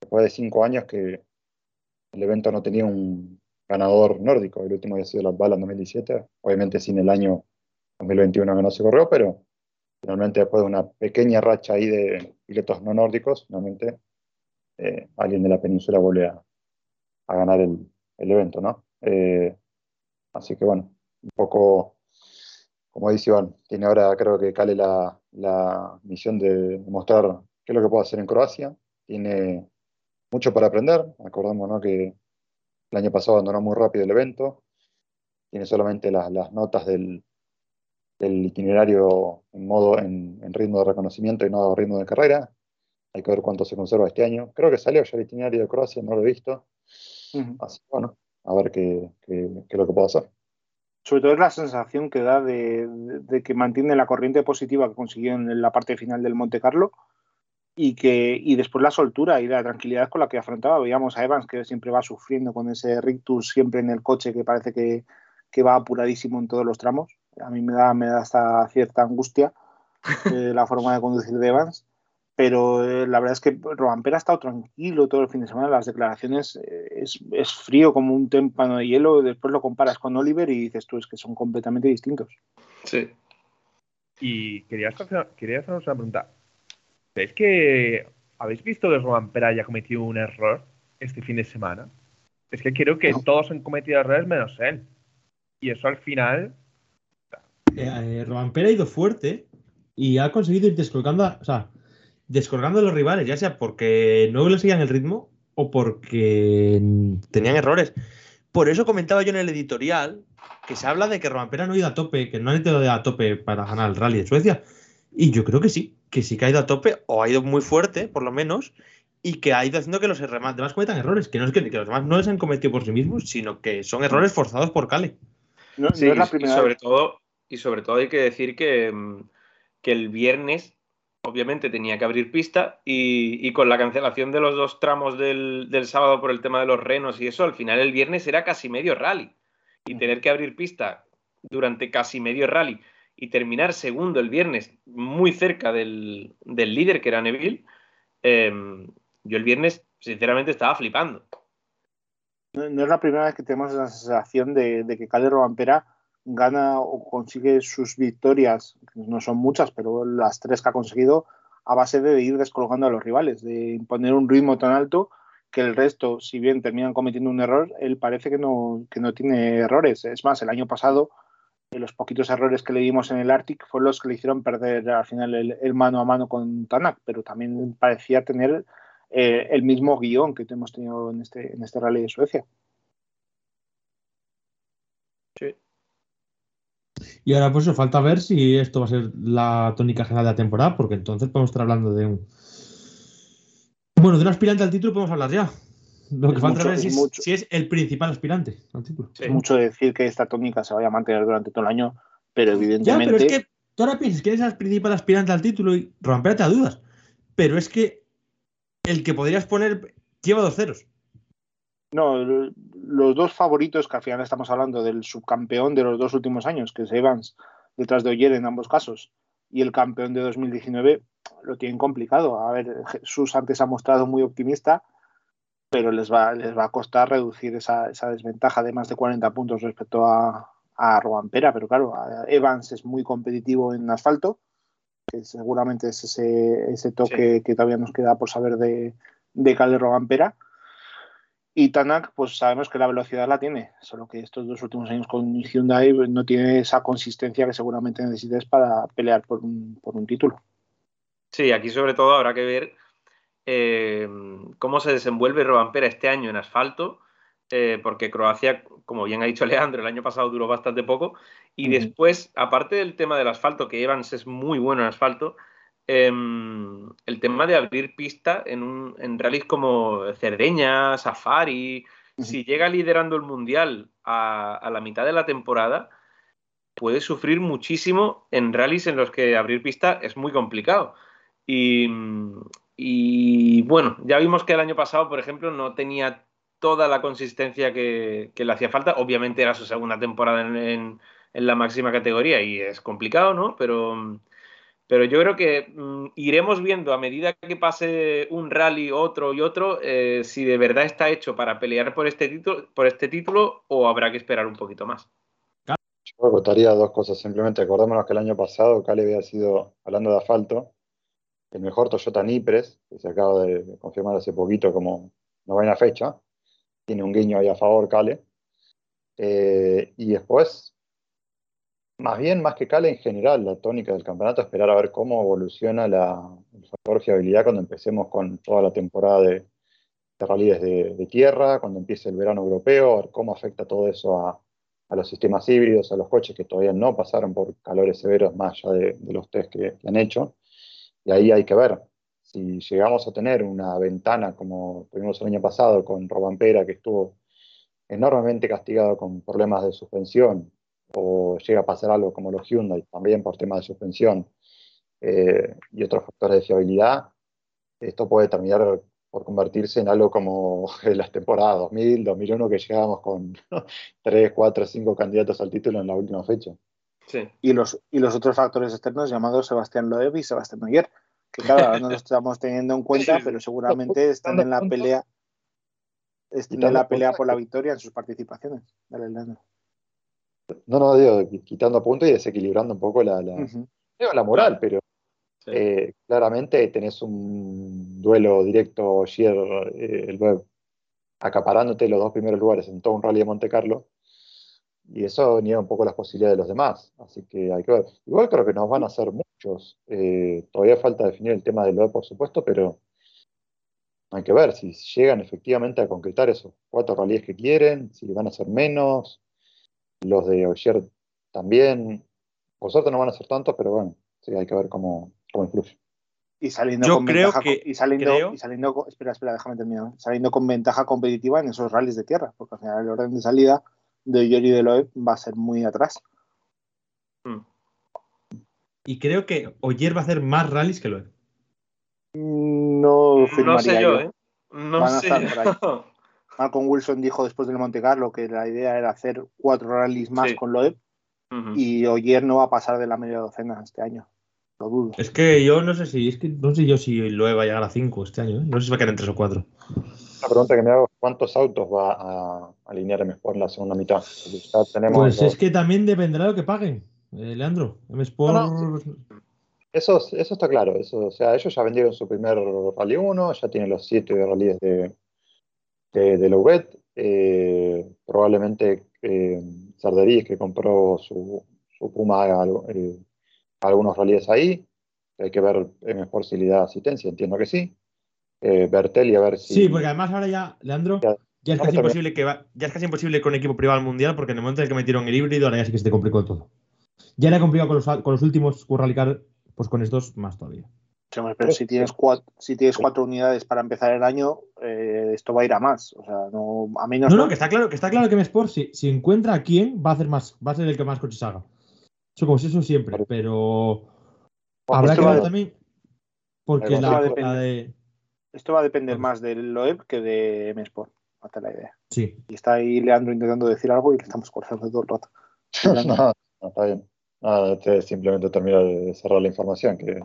Después de cinco años que el evento no tenía un ganador nórdico. El último había sido la Bala en 2017. Obviamente sin el año 2021 que no se corrió, pero finalmente después de una pequeña racha ahí de pilotos no nórdicos, finalmente eh, alguien de la península vuelve a, ganar el, evento, ¿no? Eh, así que bueno, un poco, como dice Iván, tiene ahora creo que Cale la, la misión de mostrar qué es lo que puede hacer en Croacia. Tiene mucho para aprender. Acordamos ¿no? que el año pasado abandonó muy rápido el evento. Tiene solamente las, las notas del, del, itinerario en modo en, en, ritmo de reconocimiento y no ritmo de carrera. Hay que ver cuánto se conserva este año. Creo que salió ya el itinerario de Croacia, no lo he visto. Uh -huh. Así que bueno, a ver qué, qué, qué, es lo que puedo hacer. Sobre todo es la sensación que da de, de, de que mantiene la corriente positiva que consiguió en la parte final del Monte Carlo y que y después la soltura y la tranquilidad con la que afrontaba. Veíamos a Evans que siempre va sufriendo con ese rictus siempre en el coche que parece que, que va apuradísimo en todos los tramos. A mí me da, me da hasta cierta angustia eh, la forma de conducir de Evans. Pero eh, la verdad es que Robampera ha estado tranquilo todo el fin de semana. Las declaraciones eh, es, es, frío como un témpano de hielo. Después lo comparas con Oliver y dices tú es que son completamente distintos. Sí. Y quería hacer, quería haceros una pregunta. ¿Veis que habéis visto que Robampera haya cometido un error este fin de semana? Es que creo que no. todos han cometido errores menos él. Y eso al final. Eh, eh, Robampera ha ido fuerte y ha conseguido ir descolgando, a, o sea, descolgando a los rivales, ya sea porque no le seguían el ritmo o porque tenían errores. Por eso comentaba yo en el editorial que se habla de que Robampera no ha ido a tope, que no ha ido a tope para ganar el rally de Suecia. Y yo creo que sí, que sí que ha ido a tope, o ha ido muy fuerte, por lo menos, y que ha ido haciendo que los demás cometan errores, que no es que, que los demás no les han cometido por sí mismos, sino que son errores forzados por Cale. No, sí, no es la primera y sobre todo y sobre todo hay que decir que, mm, que el viernes obviamente tenía que abrir pista y, con la cancelación de los dos tramos del, del, sábado por el tema de los renos y eso, al final el viernes era casi medio rally. Y tener que abrir pista durante casi medio rally y terminar segundo el viernes muy cerca del, del líder que era Neville, eh, yo el viernes sinceramente estaba flipando. No, es la primera vez que tenemos esa sensación de, que Cale Robampera gana o consigue sus victorias, que no son muchas, pero las tres que ha conseguido a base de ir descolgando a los rivales, de imponer un ritmo tan alto que el resto, si bien terminan cometiendo un error, él parece que no, que no tiene errores. Es más, el año pasado, los poquitos errores que le dimos en el Arctic fueron los que le hicieron perder al final el, mano a mano con Tanak, pero también parecía tener eh, el mismo guion que hemos tenido en este, en este rally de Suecia. Y ahora pues falta ver si esto va a ser la tónica general de la temporada, porque entonces podemos estar hablando de un... Bueno, de un aspirante al título podemos hablar ya. Lo que es falta mucho, ver es si, es si, es el principal aspirante al título. Sí. Es mucho decir que esta tónica se vaya a mantener durante todo el año, pero evidentemente... Ya, pero es que tú ahora piensas que eres el principal aspirante al título y Rompera te da dudas. Pero es que el que podrías poner lleva dos ceros. No, los dos favoritos, que al final estamos hablando del subcampeón de los dos últimos años, que es Evans, detrás de Oyer en ambos casos, y el campeón de 2019, lo tienen complicado. A ver, Jesús antes ha mostrado muy optimista, pero les va, les va a costar reducir esa, esa desventaja de más de 40 puntos respecto a, a Robampera, pero claro, Evans es muy competitivo en asfalto, que seguramente es ese, ese toque sí. que todavía nos queda por saber de, de Calde Robampera Y Tanak, pues sabemos que la velocidad la tiene, solo que estos dos últimos años con Hyundai no tiene esa consistencia que seguramente necesites para pelear por un, por un título. Sí, aquí sobre todo habrá que ver eh, cómo se desenvuelve Robampera este año en asfalto, eh, porque Croacia, como bien ha dicho Leandro, el año pasado duró bastante poco. Y después, aparte del tema del asfalto, que Evans es muy bueno en asfalto, em, el tema de abrir pista en, un, en rallies como Cerdeña, Safari, si llega liderando el mundial a, a la mitad de la temporada, puede sufrir muchísimo en rallies en los que abrir pista es muy complicado. Y, y, bueno, ya vimos que el año pasado, por ejemplo, no tenía toda la consistencia que, que le hacía falta. Obviamente era su segunda temporada en, en- en la máxima categoría y es complicado, ¿no? Pero, pero yo creo que mm, iremos viendo a medida que pase un rally, otro y otro, eh, si de verdad está hecho para pelear por este título, por este título o habrá que esperar un poquito más. Yo acotaría dos cosas. Simplemente acordémonos que el año pasado Cali había sido, hablando de asfalto, el mejor Toyota Nipres, que se acaba de confirmar hace poquito como novena fecha. Tiene un guiño ahí a favor, Cale. Eh, y después, más bien, más que Cale en general, la tónica del campeonato, esperar a ver cómo evoluciona la, el factor fiabilidad cuando empecemos con toda la temporada de, de rallies de, tierra, cuando empiece el verano europeo, a ver cómo afecta todo eso a, los sistemas híbridos, a los coches que todavía no pasaron por calores severos más allá de, de los test que, que han hecho. Y ahí hay que ver si llegamos a tener una ventana como tuvimos el año pasado con Robampera, que estuvo enormemente castigado con problemas de suspensión, o llega a pasar algo como los Hyundai, también por temas de suspensión eh, y otros factores de fiabilidad, esto puede terminar por convertirse en algo como en las temporadas 2000, 2001, que llegábamos con 3, 4, 5 candidatos al título en la última fecha. Sí. Y los, y los otros factores externos llamados Sebastián Loeb y Sebastián Oyer, que claro, ahora no los estamos teniendo en cuenta, pero seguramente están en la pelea estén en la pelea por la victoria en sus participaciones. Dale, Leandro. No, no, digo, quitando puntos y desequilibrando un poco la, la, Ujú. digo, la moral, pero Sí. Eh, claramente tenés un duelo directo ayer, eh, el web, acaparándote los dos primeros lugares en todo un rally de Monte Carlo, y eso niega un poco las posibilidades de los demás. Así que hay que ver. Igual creo que nos van a hacer muchos. Eh, todavía falta definir el tema del web, por supuesto, pero hay que ver si llegan efectivamente a concretar esos cuatro rallies que quieren, si van a ser menos. Los de ayer también. Por suerte no van a ser tantos, pero bueno, sí, hay que ver cómo, cómo influye. Y saliendo Yo con creo ventaja que- y saliendo, creo- y saliendo con- espera, espera, déjame terminar. Saliendo con ventaja competitiva en esos rallies de tierra, porque al final el orden de salida de Oyer y de Loeb va a ser muy atrás. Mm. Y creo que Oyer va a hacer más rallies que lo No No firmaría sé yo, ¿eh? No Van sé yo. Malcolm Wilson dijo después del Monte Carlo que la idea era hacer cuatro rallies más Sí. con Loeb y Oyer no va a pasar de la media docena este año. Lo dudo. Es que yo no sé si, es que no sé yo si Loeb va a llegar a 5 este año, ¿eh? No sé si va a quedar en 3 o 4. La pregunta que me hago es cuántos autos va a alinear mejor en la segunda mitad. Tenemos Pues los- es que también dependerá de lo que paguen, eh, Leandro. M Sport. No, eso, eso está claro. Eso, o sea, ellos ya vendieron su primer Rally 1, ya tienen los 7 rallies de, de, de Louvet. Eh, probablemente eh, Sarderí, que compró su, su Puma, eh, algunos rallies ahí. Hay que ver mejor si le da asistencia, entiendo que sí. Eh, Bertelli, a ver si. Sí, porque además ahora ya, Leandro, Ya. ya es No, casi imposible que va- ya es casi imposible con equipo privado al mundial, porque en el momento en el que metieron el híbrido, ahora ya sí que se te complicó todo. Ya era complicado con los, con los últimos Rally Car, pues con estos más todavía. Pero si tienes cuatro, si tienes cuatro unidades para empezar el año, eh, esto va a ir a más. O sea, no, a menos No, no, que está claro, que está claro que M Sport, si, si encuentra a quién, va a hacer más, va a ser el que más coches haga. Eso como si eso siempre, pero habrá esto que ver de- también. Porque Esto la, va a la depender. de. Esto va a depender más del Loeb que de M-Sport. Hasta la idea. Sí. Y está ahí Leandro intentando decir algo y le estamos cortando todo el rato. no, no, está bien. No, simplemente termina de cerrar la información, que,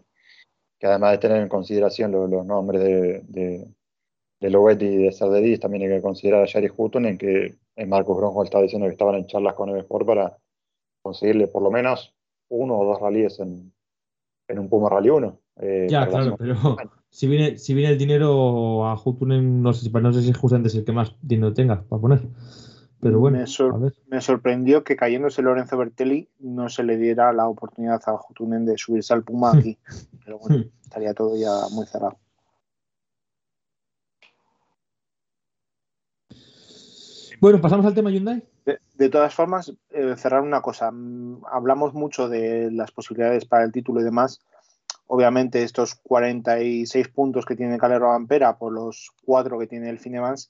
que además de tener en consideración lo- los nombres de, de, de y de Sarderis, también hay que considerar a Jari Hutton, en que Marcus Bronco estaba diciendo que estaban en charlas con Sport para conseguirle por lo menos uno o dos rallies en, en un Puma Rally 1. eh, Ya, claro, pero si viene, si viene el dinero a Jutunen, no sé, si- no sé si justamente es el que más dinero tenga para poner. Pero bueno, me, sor- a ver. me sorprendió que cayéndose Lorenzo Bertelli no se le diera la oportunidad a Jutunen de subirse al Puma aquí. Pero bueno, estaría todo ya muy cerrado. Bueno, pasamos al tema Hyundai. De, de todas formas, eh, cerrar una cosa. Mm, Hablamos mucho de las posibilidades para el título y demás. Obviamente, estos 46 puntos que tiene Calero Ampera por los cuatro que tiene el Evans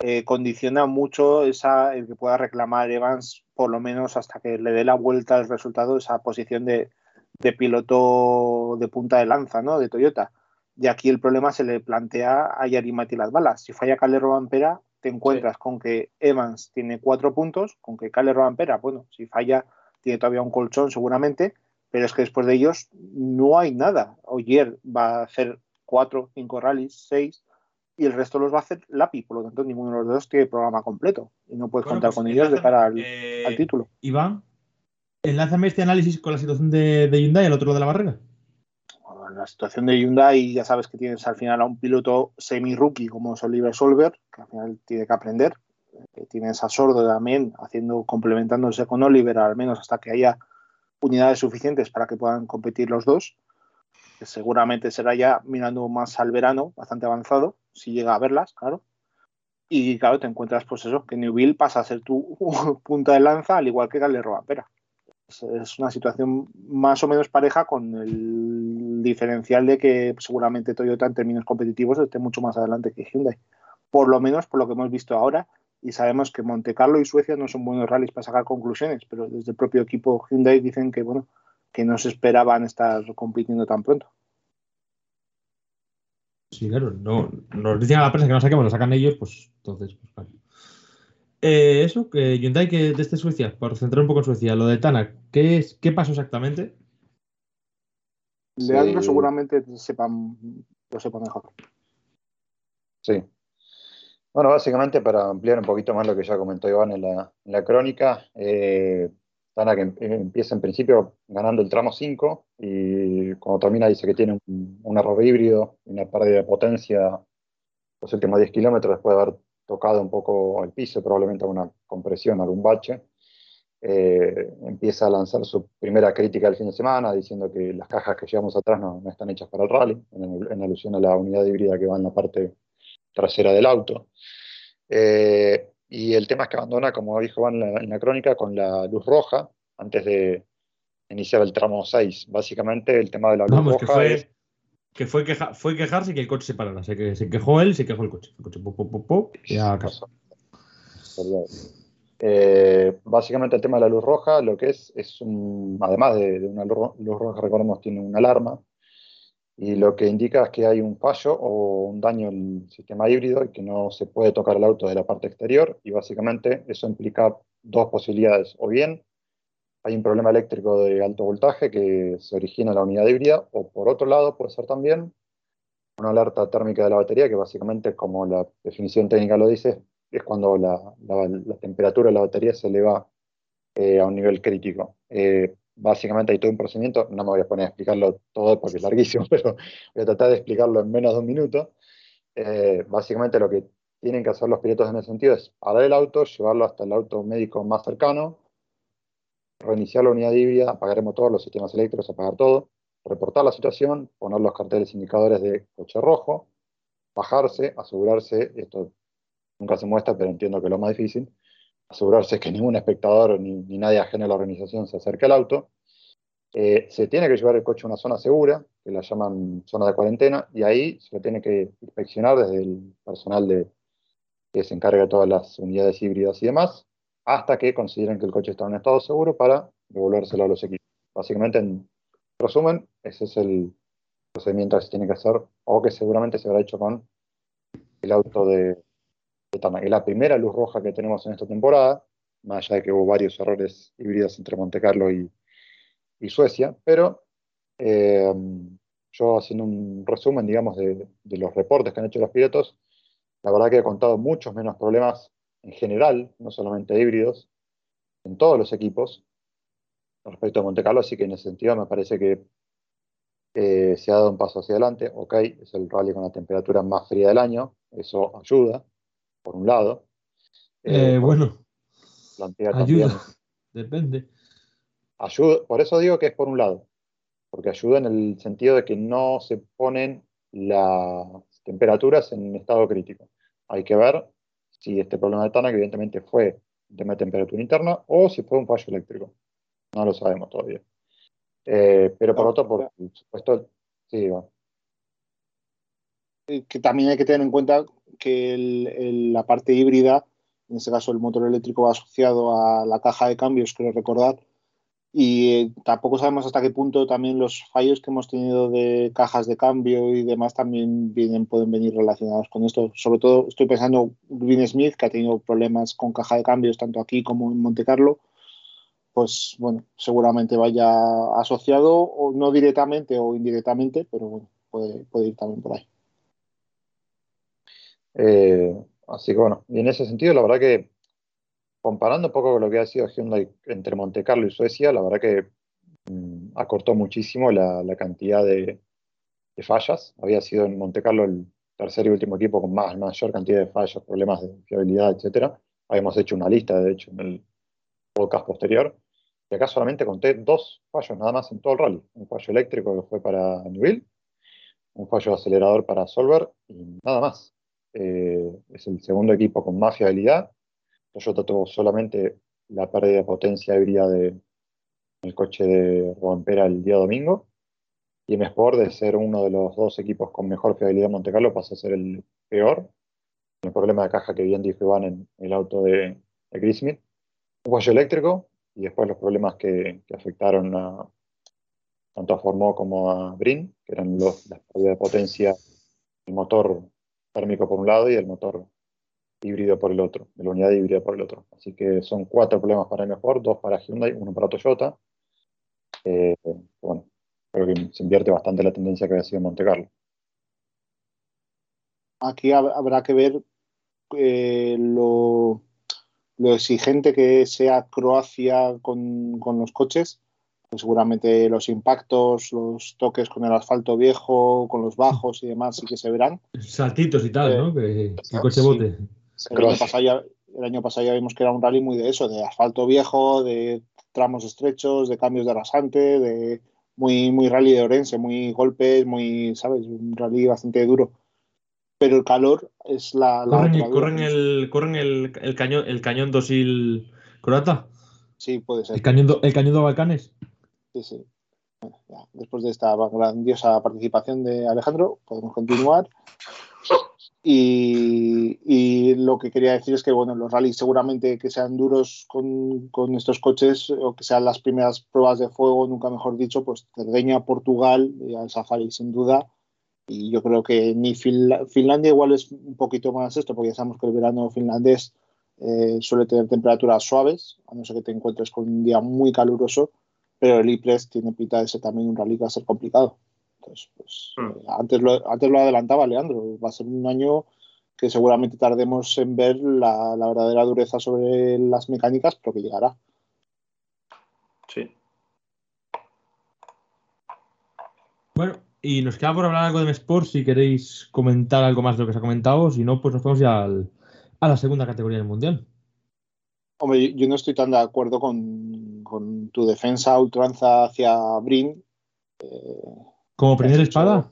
eh, condiciona mucho esa, el que pueda reclamar Evans, por lo menos hasta que le dé la vuelta al resultado, esa posición de, de piloto de punta de lanza ¿no? de Toyota. Y aquí el problema se le plantea a Yarimati las balas. Si falla Calero Ampera, te encuentras con que Evans tiene cuatro puntos, con que Calero Ampera, bueno, si falla, tiene todavía un colchón seguramente, pero es que después de ellos no hay nada. Oyer va a hacer cuatro, cinco rallies, seis, y el resto los va a hacer Lapi, por lo tanto ninguno de los dos tiene programa completo y no puedes Bueno, contar pues con ellos de cara al, eh, al título. Iván, enlázame este análisis con la situación de, de Hyundai, el otro de la barrera. Bueno, en la situación de Hyundai ya sabes que tienes al final a un piloto semi-rookie como es Oliver Solver, que al final tiene que aprender. Que tienes a Sordo también haciendo, complementándose con Oliver, al menos hasta que haya unidades suficientes para que puedan competir los dos. Que seguramente será ya mirando más al verano, bastante avanzado, si llega a verlas, claro. Y claro, te encuentras pues eso, que Newville pasa a ser tu punta de lanza, al igual que Galero Vampera. Es, es una situación más o menos pareja con el diferencial de que seguramente Toyota en términos competitivos esté mucho más adelante que Hyundai. Por lo menos por lo que hemos visto ahora. Y sabemos que Monte Carlo y Suecia no son buenos rallies para sacar conclusiones, pero desde el propio equipo Hyundai dicen que bueno, que no se esperaban estar compitiendo tan pronto. Sí, claro, no, nos dicen a la prensa que no saquemos, lo sacan ellos, pues entonces, pues claro. Eh, eso, que Hyundai, que desde Suecia, por centrar un poco en Suecia, lo de Tanak, ¿qué, es, qué pasó exactamente? Leandro Sí. seguramente sepan, lo sepa mejor. Sí. Bueno, básicamente para ampliar un poquito más lo que ya comentó Iván en la, en la crónica, eh, Tanak em- empieza en principio ganando el tramo 5 y cuando termina dice que tiene un, error híbrido, una pérdida de potencia los últimos 10 kilómetros después de haber tocado un poco el piso, probablemente alguna compresión, algún bache. Eh, empieza a lanzar su primera crítica del fin de semana diciendo que las cajas que llevamos atrás no, están hechas para el rally, en, en alusión a la unidad híbrida que va en la parte trasera del auto. Eh, y el tema es que abandona, como dijo Van en la, en la crónica, con la luz roja antes de iniciar el tramo 6. Básicamente el tema de la luz Vamos, que roja fue, es... que fue, queja- fue quejarse y que el coche se parara. Se, que, se quejó él, se quejó el coche. El coche pop, pop, pop, pop, y a casa. Eh, básicamente el tema de la luz roja, lo que es, es un, además de, de una luz roja, recordemos, tiene una alarma, y lo que indica es que hay un fallo o un daño en el sistema híbrido y que no se puede tocar el auto de la parte exterior, y básicamente eso implica dos posibilidades, o bien hay un problema eléctrico de alto voltaje que se origina en la unidad híbrida, o por otro lado puede ser también una alerta térmica de la batería, que básicamente, como la definición técnica lo dice, es cuando la, temperatura de la batería se eleva eh, a un nivel crítico. Eh, básicamente hay todo un procedimiento, no me voy a poner a explicarlo todo porque es larguísimo, pero voy a tratar de explicarlo en menos de un minuto. Eh, básicamente lo que tienen que hacer los pilotos en ese sentido es parar el auto, llevarlo hasta el auto médico más cercano, reiniciar la unidad híbrida, apagar el motor, los sistemas eléctricos, apagar todo, reportar la situación, poner los carteles indicadores de coche rojo, bajarse, asegurarse, esto nunca se muestra, pero entiendo que es lo más difícil, asegurarse que ningún espectador ni, nadie ajeno a la organización se acerque al auto. Eh, se tiene que llevar el coche a una zona segura, que la llaman zona de cuarentena, y ahí se lo tiene que inspeccionar desde el personal que se encarga de todas las unidades híbridas y demás, hasta que consideren que el coche está en un estado seguro para devolvérselo a los equipos. Básicamente, en resumen, ese es el procedimiento que se tiene que hacer, o que seguramente se habrá hecho con el auto de. Es la primera luz roja que tenemos en esta temporada, más allá de que hubo varios errores híbridos entre Monte Carlo y, Suecia, pero eh, yo haciendo un resumen, digamos, de, de los reportes que han hecho los pilotos, la verdad que he contado muchos menos problemas en general, no solamente híbridos, en todos los equipos respecto a Monte Carlo, así que en ese sentido me parece que eh, se ha dado un paso hacia adelante, ok, es el rally con la temperatura más fría del año, eso ayuda, por un lado. Eh, Eh, bueno, plantea también- ayuda. Depende. ayuda, por eso digo que es por un lado, porque ayuda en el sentido de que no se ponen las temperaturas en estado crítico. Hay que ver si este problema de TANAC evidentemente fue un tema de temperatura interna o si fue un fallo eléctrico. No lo sabemos todavía. Eh, pero por No, otro, por supuesto, sí, va. Que también hay que tener en cuenta que el- el- la parte híbrida, en este caso el motor eléctrico va asociado a la caja de cambios, creo recordar, y eh, tampoco sabemos hasta qué punto también los fallos que hemos tenido de cajas de cambio y demás también vienen, pueden venir relacionados con esto. Sobre todo estoy pensando Green Smith, que ha tenido problemas con caja de cambios tanto aquí como en Monte Carlo. Pues bueno, seguramente vaya asociado, o no directamente o indirectamente, pero bueno, puede, puede ir también por ahí. Eh, así que bueno, y en ese sentido, la verdad que comparando un poco con lo que ha sido Hyundai entre Monte Carlo y Suecia, la verdad que mm, acortó muchísimo la, la cantidad de, de fallas. Había sido en Monte Carlo el tercer y último equipo con más, mayor cantidad de fallos, problemas de fiabilidad, etcétera. Habíamos hecho una lista, de hecho, en el podcast posterior. Y acá solamente conté dos fallos nada más en todo el rally. Un fallo eléctrico que fue para Newville, un fallo acelerador para Solver y nada más. Eh, es el segundo equipo con más fiabilidad. Toyota tuvo solamente la pérdida de potencia híbrida de, el coche de Rompera el día domingo. Y M Sport, de ser uno de los dos equipos con mejor fiabilidad en Monte Carlo, pasa a ser el peor. El problema de caja que bien dijo Iván en el auto de, de Chris. Un fallo eléctrico y después los problemas que, afectaron tanto a Formó como a Brin, que eran los, las pérdidas de potencia, el motor térmico por un lado y el motor híbrido por el otro, de la unidad híbrida por el otro. Así que son cuatro problemas para M Sport, dos para Hyundai, uno para Toyota. Eh, bueno, creo que se invierte bastante la tendencia que había sido en Monte Carlo. aquí hab- habrá que ver eh, lo, lo exigente que sea Croacia con, con los coches. Pues seguramente los impactos, los toques con el asfalto viejo, con los bajos y demás sí que se verán. Saltitos y tal, Eh, ¿no? Que, coche sí. bote. El año, pasado ya, el año pasado ya vimos que era un rally muy de eso, de asfalto viejo, de tramos estrechos, de cambios de rasante, de muy, muy rally de Orense, muy golpes, muy, ¿sabes? Un rally bastante duro. Pero el calor es la, la Corren, el, corren, el, corren el, el cañón, el cañón dosil croata. Sí, puede ser. El cañón, do- el cañón de Balcanes. Sí, sí. Bueno, ya, después de esta grandiosa participación de Alejandro, podemos continuar. Y, lo que quería decir es que bueno, los rallies seguramente que sean duros con, con estos coches o que sean las primeras pruebas de fuego, nunca mejor dicho, pues Cerdeña, Portugal y al Safari sin duda. Y yo creo que ni Finla- Finlandia igual es un poquito más esto, porque ya sabemos que el verano finlandés eh, suele tener temperaturas suaves, a no ser que te encuentres con un día muy caluroso pero el IPRES tiene pinta de ser también un rally que va a ser complicado. Entonces, pues, Mm. eh, antes, lo, antes lo adelantaba Leandro, va a ser un año que seguramente tardemos en ver la, la verdadera dureza sobre las mecánicas, pero que llegará. Sí. Bueno, y nos queda por hablar algo de Sport si queréis comentar algo más de lo que se ha comentado. Si no, pues nos vamos ya al- a la segunda categoría del Mundial. Hombre, yo- no estoy tan de acuerdo con, con tu defensa a ultranza hacia Brin. Eh, Como primera espada.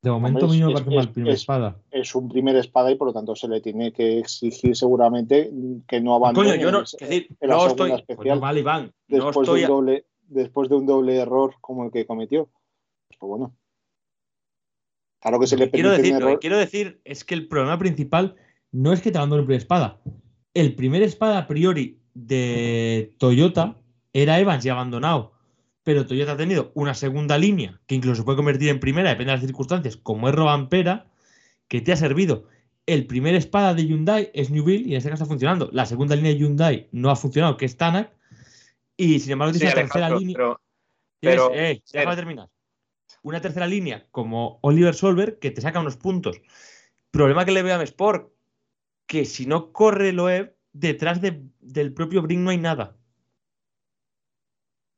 De momento Hombre, a mí me es- parece es- mal primera es- espada. es un primer espada y por lo tanto se le tiene que exigir seguramente que no abandone Coño, yo no, es decir, en la no segunda estoy. especial. Coño, vale, Iván. No después, estoy. de un doble, después de un doble error como el que cometió. Pues bueno. Claro que se Lo le que quiero permite decir, un lo que quiero decir es que el problema principal no es que te abandone el primer espada. El primer espada a priori de Toyota era Evans y abandonado. Pero Toyota ha tenido una segunda línea que incluso se puede convertir en primera, depende de las circunstancias, como es Robampera, que te ha servido. El primer espada de Hyundai es Newville y en este caso está funcionando. La segunda línea de Hyundai no ha funcionado, que es Tanak. Y sin embargo, Sí, tienes una tercera línea. pero Tienes, Pero, eh, déjame terminar. Una tercera línea como Oliver Solver que te saca unos puntos. Problema que le veo a Sport, que si no corre Loeb, detrás de- del propio Brink no hay nada.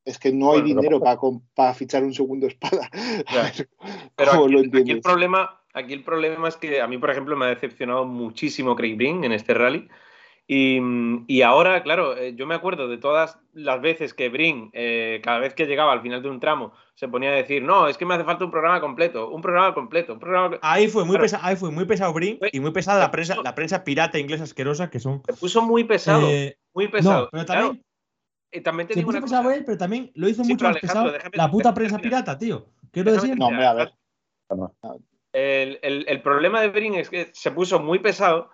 Es que no hay Bueno, dinero para, para fichar un segundo espada. Pero ¿Cómo aquí, lo aquí el problema, aquí el problema es que a mí, por ejemplo, me ha decepcionado muchísimo Craig Breen en este rally. Y, y ahora, claro, eh, yo me acuerdo de todas las veces que Brin, eh, cada vez que llegaba al final de un tramo, se ponía a decir, no, es que me hace falta un programa completo, un programa completo, un programa... Ahí fue muy Claro. pesado, ahí fue muy pesado Brin y muy pesada la prensa, la prensa pirata inglesa asquerosa que son. Se puso muy pesado, Eh, muy pesado. no, pero Claro, también y también te se digo puso una pesado cosa, él, pero también lo hizo Sí, mucho más Alejandro, pesado déjame- la puta déjame prensa pirata, tío. Quiero decir, No, hombre, a ver. No. El, el- el problema de Brin es que se puso muy pesado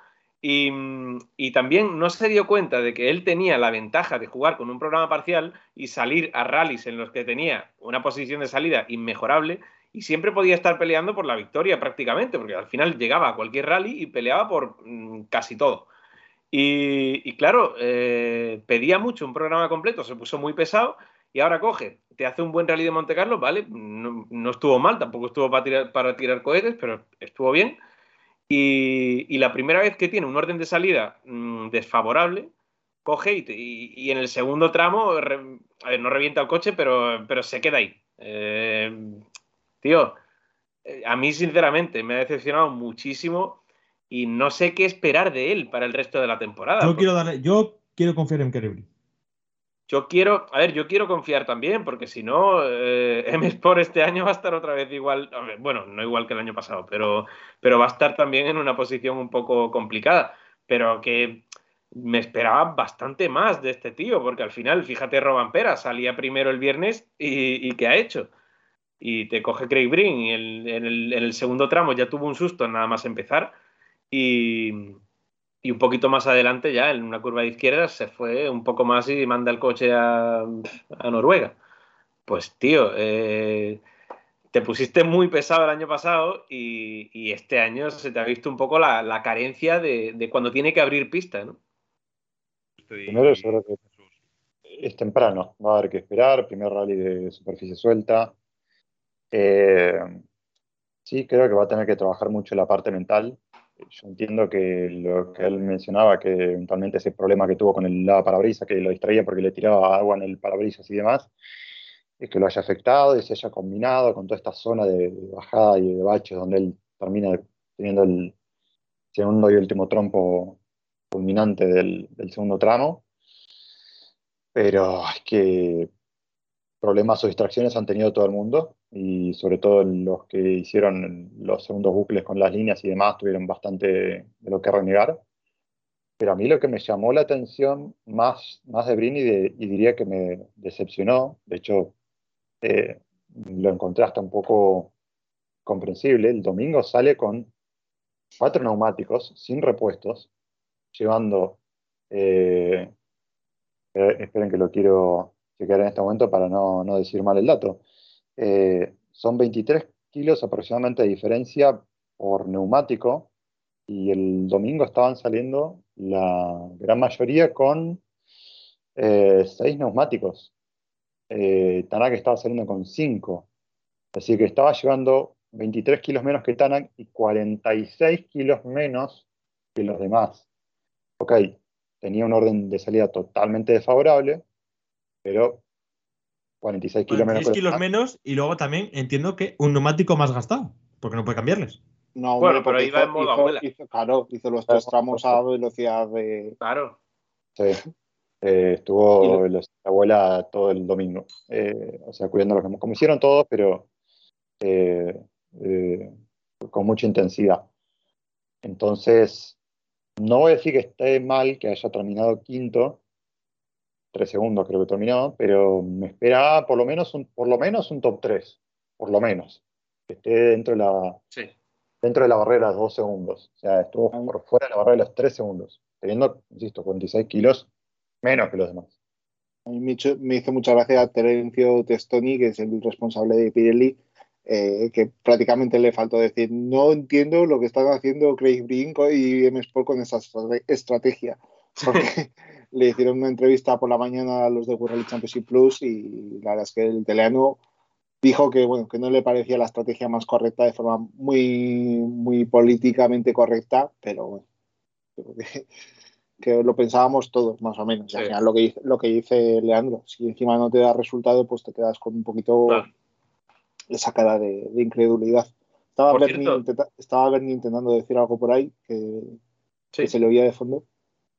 y, también no se dio cuenta de que él tenía la ventaja de jugar con un programa parcial y salir a rallies en los que tenía una posición de salida inmejorable y siempre podía estar peleando por la victoria prácticamente, porque al final llegaba a cualquier rally y peleaba por mm, casi todo. Y, claro, eh, pedía mucho un programa completo, se puso muy pesado y ahora coge, te hace un buen rally de Monte Carlo, ¿vale? No, estuvo mal, tampoco estuvo para tirar cohetes, pero estuvo bien. Y, y la primera vez que tiene un orden de salida mm, desfavorable, coge y, te- y- y en el segundo tramo, re- a ver, no revienta el coche, pero, pero se queda ahí. Eh, tío, eh, a mí sinceramente me ha decepcionado muchísimo y no sé qué esperar de él para el resto de la temporada. yo porque- quiero darle, yo quiero confiar en Kerry Brin. Yo quiero, a ver, yo quiero confiar también, porque si no, eh, M-Sport este año va a estar otra vez igual, bueno, no igual que el año pasado, pero, pero va a estar también en una posición un poco complicada, pero que me esperaba bastante más de este tío, porque al final, fíjate, Robampera salía primero el viernes y, y ¿qué ha hecho? Y te coge Craig Breen y en el segundo tramo ya tuvo un susto nada más empezar y, y un poquito más adelante, ya en una curva de izquierda, se fue un poco más y manda el coche a, a Noruega. Pues, tío, eh, te pusiste muy pesado el año pasado y, y este año se te ha visto un poco la, la carencia de, de cuando tiene que abrir pista, ¿no? Primero, yo creo que es temprano, va a haber que esperar, primer rally de superficie suelta. Eh, sí, creo que va a tener que trabajar mucho la parte mental. Yo entiendo que lo que él mencionaba, que eventualmente ese problema que tuvo con el parabrisas, que lo distraía porque le tiraba agua en el parabrisas y demás, es que lo haya afectado y se haya combinado con toda esta zona de, bajada y de baches donde él termina teniendo el segundo y último trompo culminante del segundo tramo. Pero es que problemas o distracciones han tenido todo el mundo y sobre todo los que hicieron los segundos bucles con las líneas y demás tuvieron bastante de lo que renegar. Pero a mí lo que me llamó la atención más, más de Brini de- y diría que me decepcionó, de hecho eh, lo encontré hasta un poco comprensible, el domingo sale con cuatro neumáticos sin repuestos, llevando eh, eh, esperen que lo quiero chequear en este momento para no, no decir mal el dato. Eh, son 23 kilos aproximadamente de diferencia por neumático y el domingo estaban saliendo la gran mayoría con eh, seis neumáticos. Eh, Tanak estaba saliendo con 5. Así que estaba llevando 23 kilos menos que Tanak y 46 kilos menos que los demás. Ok, tenía un orden de salida totalmente desfavorable, pero 46 kilos menos. 16 que los kilos menos y luego también entiendo que un neumático más gastado, porque no puede cambiarles. No, Bueno, hombre, pero iba en modo abuela. hizo- claro, hizo los tres tramos a velocidad de. Claro. Sí. Eh, estuvo velocidad abuela todo el domingo. Eh, o sea, cuidando como, como hicieron todos, pero eh, eh, con mucha intensidad. Entonces, no voy a decir que esté mal que haya terminado quinto, tres segundos creo que terminó, pero me esperaba por lo menos un, por lo menos un top 3, por lo menos. Que esté dentro de la, Sí. dentro de la barrera de los dos segundos. O sea, estuvo por fuera de la barrera de los tres segundos, teniendo, insisto, 46 kilos menos que los demás. A mí me hizo, mucha gracia Terencio Testoni, que es el responsable de Pirelli, eh, que prácticamente le faltó decir: No entiendo lo que están haciendo Craig Breen y M Sport con esa estra- estrategia. Porque le hicieron una entrevista por la mañana a los de World Rally Championship Plus y la verdad es que el italiano dijo que bueno que no le parecía la estrategia más correcta de forma muy muy políticamente correcta pero bueno que que lo pensábamos todos, más o menos. Y al Sí. final lo que, dice, lo que dice Leandro, si encima no te da resultado, pues te quedas con un poquito Claro. esa cara de, de incredulidad. Estaba Bernie, intenta- estaba Bernie intentando decir algo por ahí que, Sí. que se le oía de fondo.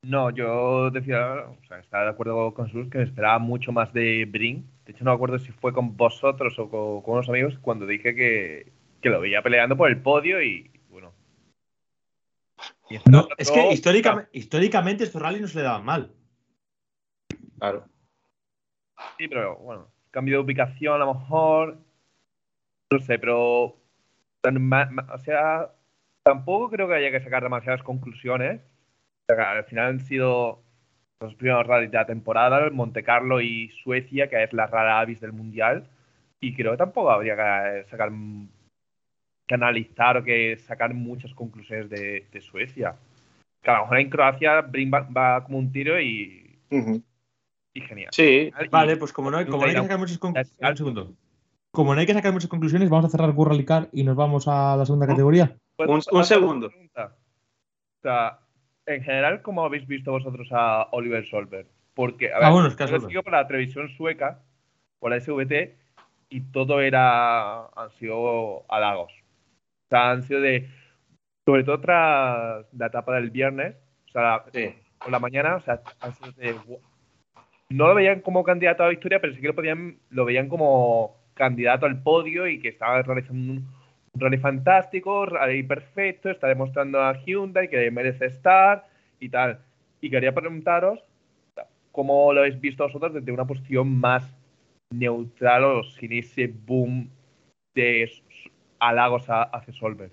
No, yo decía, o sea, estaba de acuerdo con Sus que me esperaba mucho más de Brin. De hecho, no me acuerdo si fue con vosotros o con, con unos amigos cuando dije que, que lo veía peleando por el podio y bueno. Y No, es que históricamente, históricamente estos rallies no se le daban mal. Claro. Sí, pero bueno, cambio de ubicación a lo mejor. No sé, pero. tan ma- ma- o sea, tampoco creo que haya que sacar demasiadas conclusiones. Al final han sido los primeros rallies de la temporada, el Monte Carlo y Suecia, que es la rara avis del mundial. Y creo que tampoco habría que sacar que analizar o que sacar muchas conclusiones de, de Suecia. Que a lo mejor en Croacia Brin va, va como un tiro y, Ujú. y genial. Sí, Y- Vale, pues como no, hay- como no hay que sacar muchas conclusiones. Un segundo. Como no hay que sacar muchas conclusiones, vamos a cerrar World Rally Car y nos vamos a la segunda categoría. Pues, Un- un hacer una segundo. O sea, en general, ¿cómo habéis visto vosotros a Oliver Solberg? Porque, a ver, Ah, bueno, es que a yo lo Solberg. sigo por la televisión sueca, por la SVT, y todo era. han sido halagos. O sea, han sido de. Sobre todo tras la etapa del viernes, o sea, sí. por la mañana, o sea, han sido de. No lo veían como candidato a la victoria, pero sí que lo, podían, lo veían como candidato al podio y que estaba realizando un rally fantástico, rally perfecto, está demostrando a Hyundai que merece estar y tal. Y quería preguntaros cómo lo habéis visto vosotros desde una posición más neutral o sin ese boom de halagos a- hacia Solver.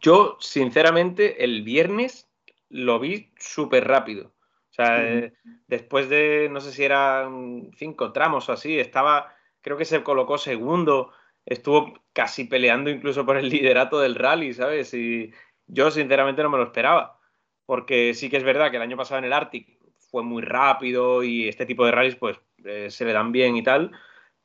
Yo, sinceramente, el viernes lo vi súper rápido. O sea, eh, después de, no sé si eran cinco tramos o así, estaba, creo que se colocó segundo, estuvo casi peleando incluso por el liderato del rally, ¿sabes? Y yo, sinceramente, no me lo esperaba. Porque sí que es verdad que el año pasado en el Arctic fue muy rápido y este tipo de rallies, pues, eh, se le dan bien y tal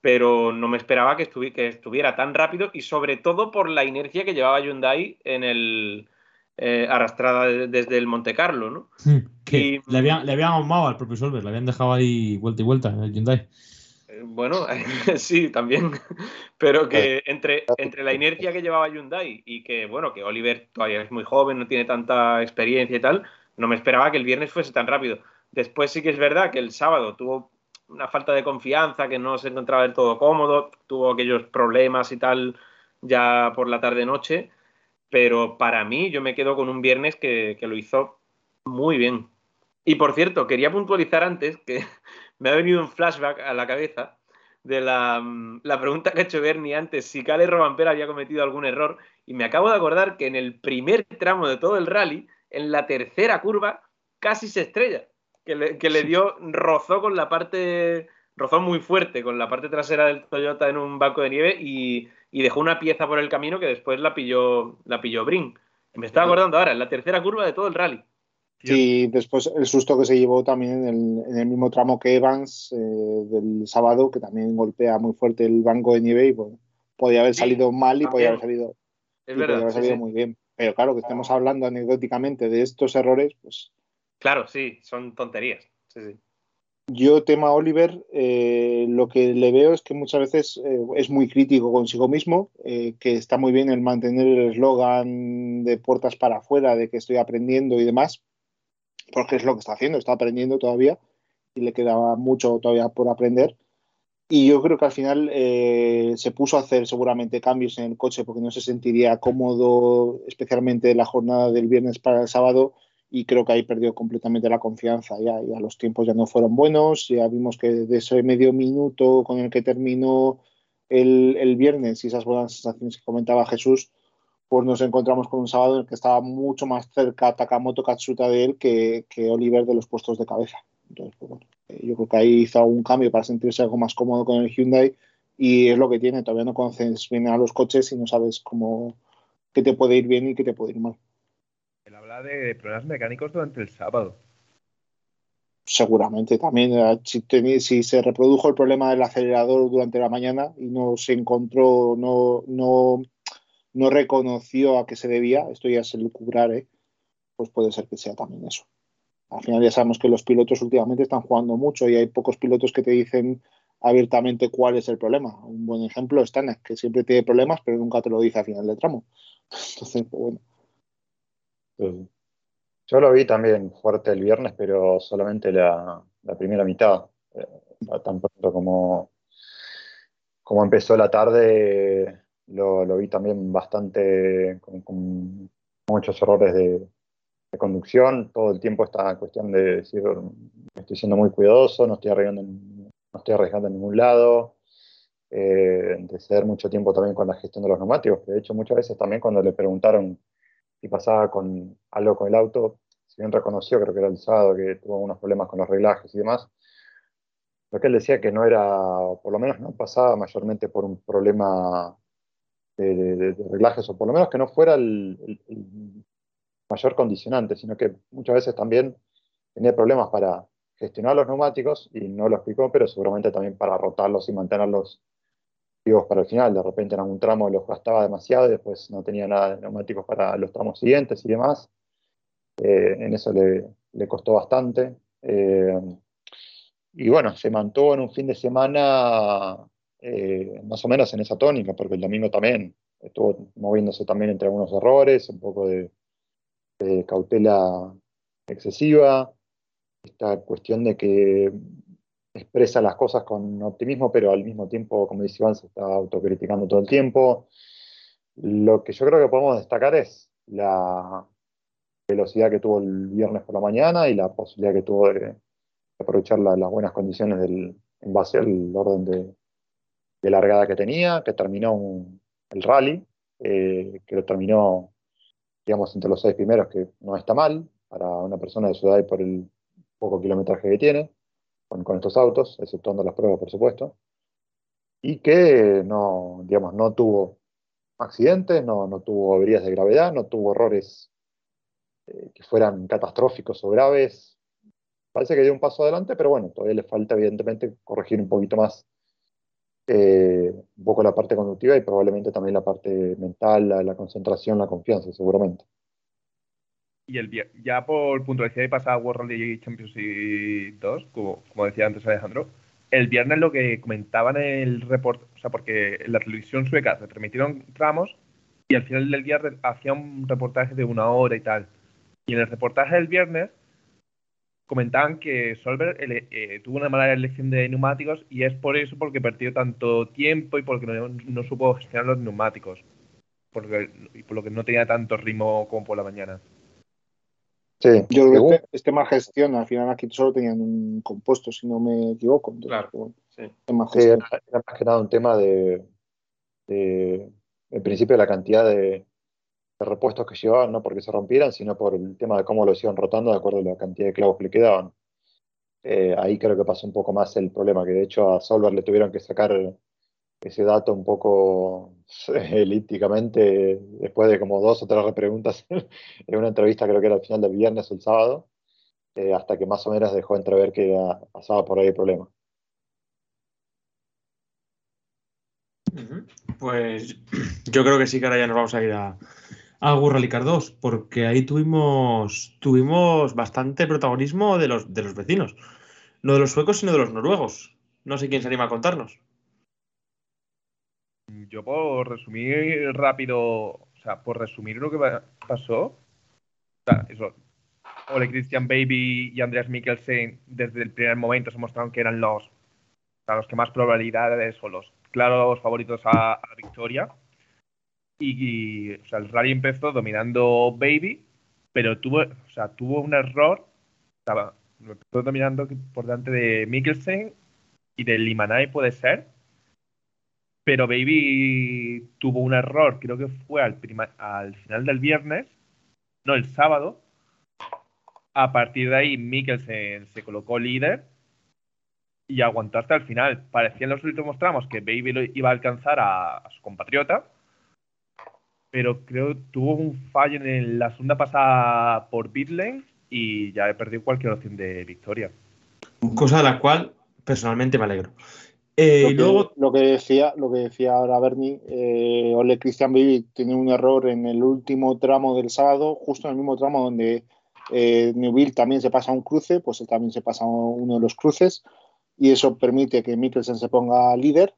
pero no me esperaba que, estuvi- que estuviera tan rápido y sobre todo por la inercia que llevaba Hyundai en el eh, arrastrada de- desde el Monte Carlo, ¿no? Que Y- le, habían, le habían ahumado al propio Solver, le habían dejado ahí vuelta y vuelta en el Hyundai. Bueno, sí, también, pero que entre, entre la inercia que llevaba Hyundai y que, bueno, que Oliver todavía es muy joven, no tiene tanta experiencia y tal, no me esperaba que el viernes fuese tan rápido. Después sí que es verdad que el sábado tuvo una falta de confianza, que no se encontraba del todo cómodo, tuvo aquellos problemas y tal ya por la tarde-noche, pero para mí yo me quedo con un viernes que, que lo hizo muy bien. Y por cierto, quería puntualizar antes que me ha venido un flashback a la cabeza de la, mm, la pregunta que ha hecho Bernie antes, si Cale Robampera había cometido algún error, y me acabo de acordar que en el primer tramo de todo el rally, en la tercera curva, casi se estrella, que le, que le dio, rozó con la parte, rozó muy fuerte con la parte trasera del Toyota en un banco de nieve y, y dejó una pieza por el camino que después la pilló, la pilló Brin. Me estaba acordando ahora, en la tercera curva de todo el rally. Y después el susto que se llevó también en el, en el mismo tramo que Evans eh, del sábado, que también golpea muy fuerte el banco de nieve y bueno, podía haber Sí, salido mal y podía haber salido, Es podía verdad. haber sí, salido sí. muy bien. Pero claro, que estemos hablando anecdóticamente de estos errores, pues Claro, sí, son tonterías. Yo tema Oliver, eh, lo que le veo es que muchas veces eh, es muy crítico consigo mismo, que está muy bien el mantener el eslogan de puertas para afuera, de que estoy aprendiendo y demás, porque es lo que está haciendo, está aprendiendo todavía y le quedaba mucho todavía por aprender. Y yo creo que al final eh, se puso a hacer seguramente cambios en el coche porque no se sentiría cómodo, especialmente la jornada del viernes para el sábado, y creo que ahí perdió completamente la confianza. Ya, ya los tiempos ya no fueron buenos, ya vimos que de ese medio minuto con el que terminó el, el viernes y esas buenas sensaciones que comentaba Jesús, pues nos encontramos con un sábado en el que estaba mucho más cerca Takamoto Katsuta de él que, que Oliver de los puestos de cabeza. Entonces, pues bueno, eh, yo creo que ahí hizo un cambio para sentirse algo más cómodo con el Hyundai y es lo que tiene. Todavía no conoces bien a los coches y no sabes cómo qué te puede ir bien y qué te puede ir mal. Él habla de problemas mecánicos durante el sábado. Seguramente también, eh, si, si se reprodujo el problema del acelerador durante la mañana y no se encontró, no, no, no reconoció a qué se debía, esto ya es lucubrar, ¿eh? pues puede ser que sea también eso. al final ya sabemos que los pilotos últimamente están jugando mucho y hay pocos pilotos que te dicen abiertamente cuál es el problema. Un buen ejemplo es Tanak, que siempre tiene problemas, pero nunca te lo dice al final del tramo. Entonces, pues, bueno. Sí. Yo lo vi también fuerte el viernes, pero solamente la, la primera mitad. Eh, tan pronto como, como empezó la tarde, lo, vi también bastante con, muchos errores de, conducción. Todo el tiempo esta cuestión de decir, estoy siendo muy cuidadoso, no estoy arriesgando en, no estoy arriesgando en ningún lado. Eh, de ceder mucho tiempo también con la gestión de los neumáticos, de hecho muchas veces también cuando le preguntaron si pasaba algo con el auto, si bien reconoció, creo que era el sábado, que tuvo unos problemas con los reglajes y demás, lo que él decía que no era, por lo menos no pasaba mayormente por un problema de, reglajes, o por lo menos que no fuera el, mayor condicionante, sino que muchas veces también tenía problemas para gestionar los neumáticos, y no lo explicó, pero seguramente también para rotarlos y mantenerlos vivos para el final. De repente en algún tramo los gastaba demasiado y después no tenía nada de neumáticos para los tramos siguientes y demás. Eh, en eso le, le costó bastante. Eh, y bueno, se mantuvo en un fin de semana eh, más o menos en esa tónica, porque el domingo también estuvo moviéndose también entre algunos errores, un poco de, cautela excesiva, esta cuestión de que expresa las cosas con optimismo, pero al mismo tiempo, como dice Iván, se está autocriticando todo el tiempo. Lo que yo creo que podemos destacar es la velocidad que tuvo el viernes por la mañana y la posibilidad que tuvo de aprovechar la- las buenas condiciones en base al orden de, de largada que tenía, que terminó el rally, eh, que lo terminó, digamos, entre los seis primeros, que no está mal para una persona de su edad por el poco kilometraje que tiene con, con estos autos, exceptuando las pruebas, por supuesto, y que no, digamos, no tuvo accidentes, no, no tuvo averías de gravedad, no tuvo errores eh, que fueran catastróficos o graves. Parece que dio un paso adelante, pero bueno, todavía le falta evidentemente corregir un poquito más eh, un poco la parte conductiva y probablemente también la parte mental, la, la concentración, la confianza, seguramente. Y el ya por puntualidad y pasada World Rally Championship 2, como, como decía antes Alejandro, el viernes lo que comentaban en el report, o sea, porque en la televisión sueca se permitieron tramos y al final del día hacía un reportaje de una hora y tal. Y en el reportaje del viernes comentaban que Solver ele- eh, tuvo una mala elección de neumáticos y es por eso porque perdió tanto tiempo y porque no, no supo gestionar los neumáticos. Porque, y por lo que no tenía tanto ritmo como por la mañana. Sí, Yo creo que este, este más gestión, al final aquí solo tenían un compuesto, si no me equivoco. Entonces, Claro. bueno, Sí. Sí, era más que nada un tema de, de, en principio, la cantidad de, de repuestos que llevaban, no porque se rompieran, sino por el tema de cómo los iban rotando de acuerdo a la cantidad de clavos que le quedaban. Eh, ahí creo que pasó un poco más el problema, que de hecho a Solver le tuvieron que sacar ese dato un poco elípticamente, después de como dos o tres repreguntas en una entrevista, creo que era al final del viernes o el sábado, eh, hasta que más o menos dejó entrever que pasaba por ahí el problema. Pues yo creo que sí que ahora ya nos vamos a ir a, a World Rally Car 2, porque ahí tuvimos, tuvimos bastante protagonismo de los, de los vecinos. No de los suecos, sino de los noruegos. No sé quién se anima a contarnos. Yo por resumir rápido, o sea, por resumir lo que pa- pasó, o sea, eso, Ole Christian Baby y Andreas Mikkelsen desde el primer momento se mostraron que eran los, o sea, los que más probabilidades o los claros favoritos a, a la victoria. Y, o sea, el rally empezó dominando Baby, pero tuvo, o sea, tuvo un error, estaba, dominando por delante de Mikkelsen y de Limanay puede ser, pero Baby tuvo un error, creo que fue al, final del viernes, no, el sábado. A partir de ahí, Mikkelsen se colocó líder y aguantó hasta el final. Parecía en los últimos tramos que Baby iba a alcanzar a su compatriota, pero creo que tuvo un fallo en la segunda pasada por Bitlane y ya he perdido cualquier opción de victoria. Cosa de la cual personalmente me alegro. Eh, Lo que, luego, lo que decía, lo que decía ahora Bernie, eh, Ole Christian Baby tiene un error en el último tramo del sábado, justo en el mismo tramo donde eh, Newville también se pasa un cruce, pues él también se pasa uno de los cruces y eso permite que Mikkelsen se ponga líder.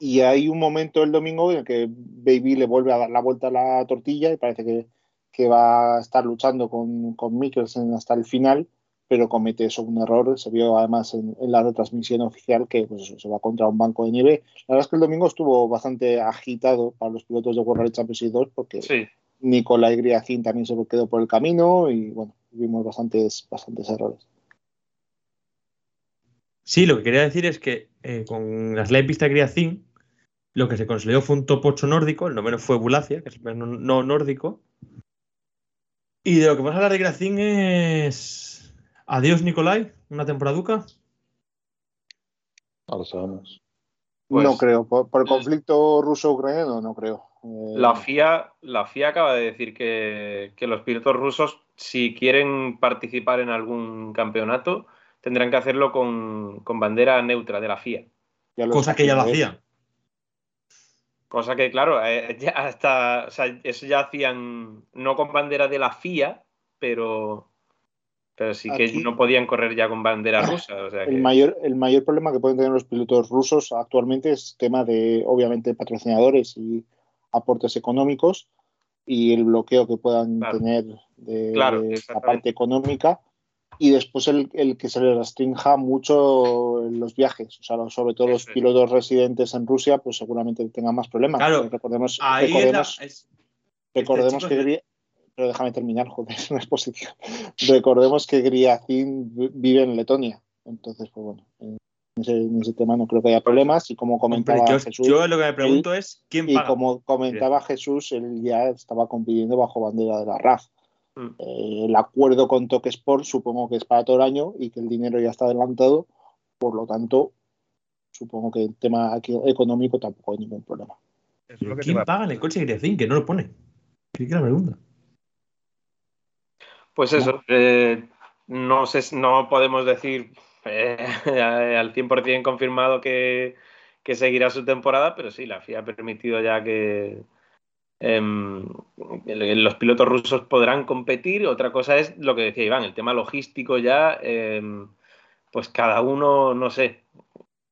Y hay un momento el domingo en el que Baby le vuelve a dar la vuelta a la tortilla y parece que, que va a estar luchando con, con Mikkelsen hasta el final, pero comete eso un error. Se vio además en, en la retransmisión oficial que pues eso, se va contra un banco de nieve. La verdad es que el domingo estuvo bastante agitado para los pilotos de World Rally Championship 2 porque Sí, Nicolai Griacin también se quedó por el camino y bueno, vimos bastantes, bastantes errores. Sí, lo que quería decir es que eh, con la slide pista Griacin, lo que se consolidó fue un top 8 nórdico, el noveno fue Bulacia, que es el no, no nórdico. Y de lo que vamos a hablar de Griacin es. Adiós, Nicolai, una temporaduca. No lo sabemos. Pues- no creo, por, por el conflicto ruso-ucraniano no creo. Eh, La FIA, la FIA acaba de decir que, que los pilotos rusos, si quieren participar en algún campeonato, tendrán que hacerlo con, con bandera neutra de la FIA. Cosa que ya lo haciendo, ¿eh? hacía. Cosa que, claro, eh, ya hasta, o sea, eso ya hacían, no con bandera de la FIA, pero, pero sí que Aquí- no podían correr ya con bandera rusa. O sea que, El mayor, el mayor problema que pueden tener los pilotos rusos actualmente es tema de, obviamente, patrocinadores y aportes económicos y el bloqueo que puedan Claro. tener de Claro, la parte económica y después el, el que se les restrinja mucho los viajes. O sea, sobre todo los es. pilotos residentes en Rusia, pues seguramente tengan más problemas. Claro, recordemos, Ahí es la- recordemos, es- recordemos chico que es- pero déjame terminar, joder, es una exposición. Recordemos que Griacin vi- vive en Letonia. Entonces, pues bueno, en ese, en ese tema no creo que haya problemas. Y como comentaba yo, Jesús, yo lo que me pregunto es quién y paga. como comentaba Jesús, él ya estaba compitiendo bajo bandera de la RAF. Mm. Eh, el acuerdo con Toque Sport supongo que es para todo el año y que el dinero ya está adelantado. Por lo tanto, supongo que el tema aquí económico tampoco hay ningún problema. eso es lo que te ¿Quién paga en el coche de Griacin? Que no lo pone. Que la pregunta. Pues eso, eh, no sé, no podemos decir eh, al 100% confirmado que, que seguirá su temporada, pero sí, la FIA ha permitido ya que em, los pilotos rusos podrán competir. Otra cosa es lo que decía Iván, el tema logístico ya, em, pues cada uno, no sé,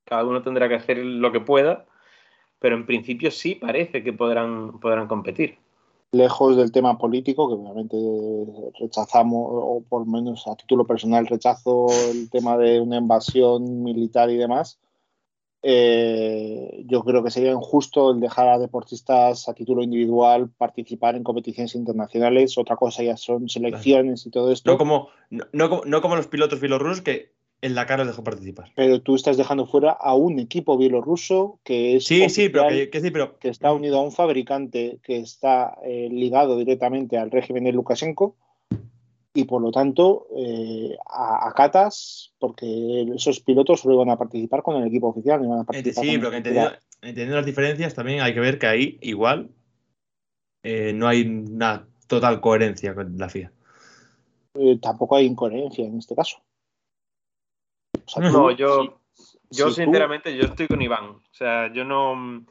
cada uno tendrá que hacer lo que pueda, pero en principio sí parece que podrán, podrán competir. lejos del tema político, que obviamente rechazamos, o por menos a título personal rechazo el tema de una invasión militar y demás, eh, yo creo que sería injusto el dejar a deportistas a título individual participar en competiciones internacionales. Otra cosa ya son selecciones y todo esto. No como, no, no como, no como los pilotos bielorrusos que en la cara les dejó participar. pero tú estás dejando fuera a un equipo bielorruso que es Sí, sí, pero que sí, pero que está unido a un fabricante que está eh, ligado directamente al régimen de Lukashenko y por lo tanto eh, a- acatas porque esos pilotos solo iban a participar con el equipo oficial, no iban a participar Sí, pero que entendiendo, las diferencias también hay que ver que ahí igual eh, no hay una total coherencia con la FIA. Eh, tampoco hay incoherencia en este caso. O sea, tú- No, yo, yo si tú- sinceramente, yo estoy con Iván. O sea, yo no,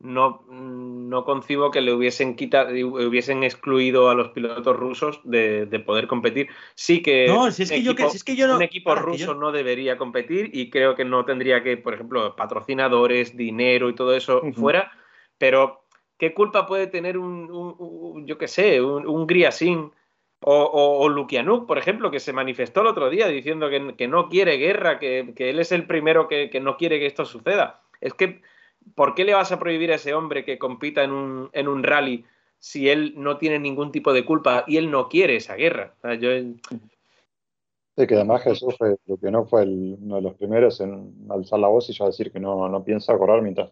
no, no concibo que le hubiesen quitado, hubiesen excluido a los pilotos rusos de, de poder competir. Sí que No, si es un que yo, equipo- que, si es que yo no. un equipo para, ruso yo- no debería competir y creo que no tendría que, por ejemplo, patrocinadores, dinero y todo eso fuera, pero ¿qué culpa puede tener un, un- un- yo qué sé, un, un Griasin o, o, o Lukianuk, por ejemplo, que se manifestó el otro día diciendo que, que no quiere guerra, que, que él es el primero que, que no quiere que esto suceda? Es que, ¿por qué le vas a prohibir a ese hombre que compita en un, en un rally si él no tiene ningún tipo de culpa y él no quiere esa guerra? O sea, yo, Sí, que además Jesús fue, lo que no fue el- uno de los primeros en alzar la voz y ya decir que no, no piensa correr mientras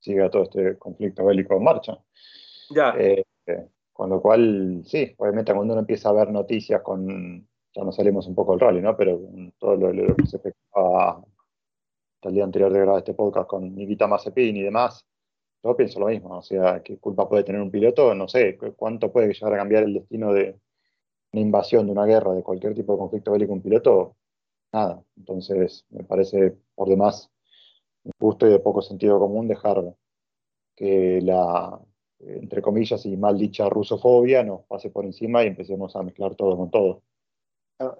siga todo este conflicto bélico en marcha. ya. Eh, eh, con lo cual, sí, obviamente cuando uno empieza a ver noticias con, ya nos salimos un poco del rally, ¿no? Pero todo lo, lo que se efectuaba el día anterior de grabar este podcast con Nikita Mazepin y demás, yo pienso lo mismo, o sea, ¿qué culpa puede tener un piloto? No sé, ¿cu- ¿cuánto puede llegar a cambiar el destino de una invasión, de una guerra, de cualquier tipo de conflicto bélico un piloto? Nada, entonces me parece por demás justo y de poco sentido común dejar que la, entre comillas, y mal dicha rusofobia nos pase por encima y empecemos a mezclar todo con todo.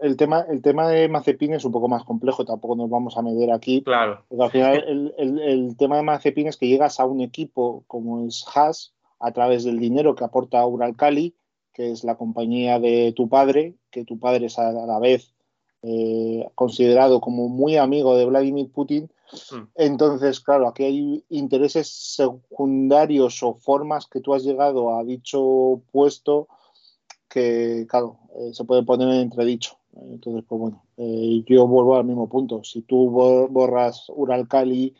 El tema, el tema de Mazepin es un poco más complejo, tampoco nos vamos a meter aquí. Claro. Porque al final el, el- el tema de Mazepin es que llegas a un equipo como es Haas a través del dinero que aporta Uralkali, que es la compañía de tu padre, que tu padre es a la vez eh, considerado como muy amigo de Vladimir Putin. Mm. Entonces, claro, aquí hay intereses secundarios o formas que tú has llegado a dicho puesto que, claro, eh, se puede poner en entredicho. Entonces, pues bueno, eh, yo vuelvo al mismo punto. Si tú bo- borras Uralkali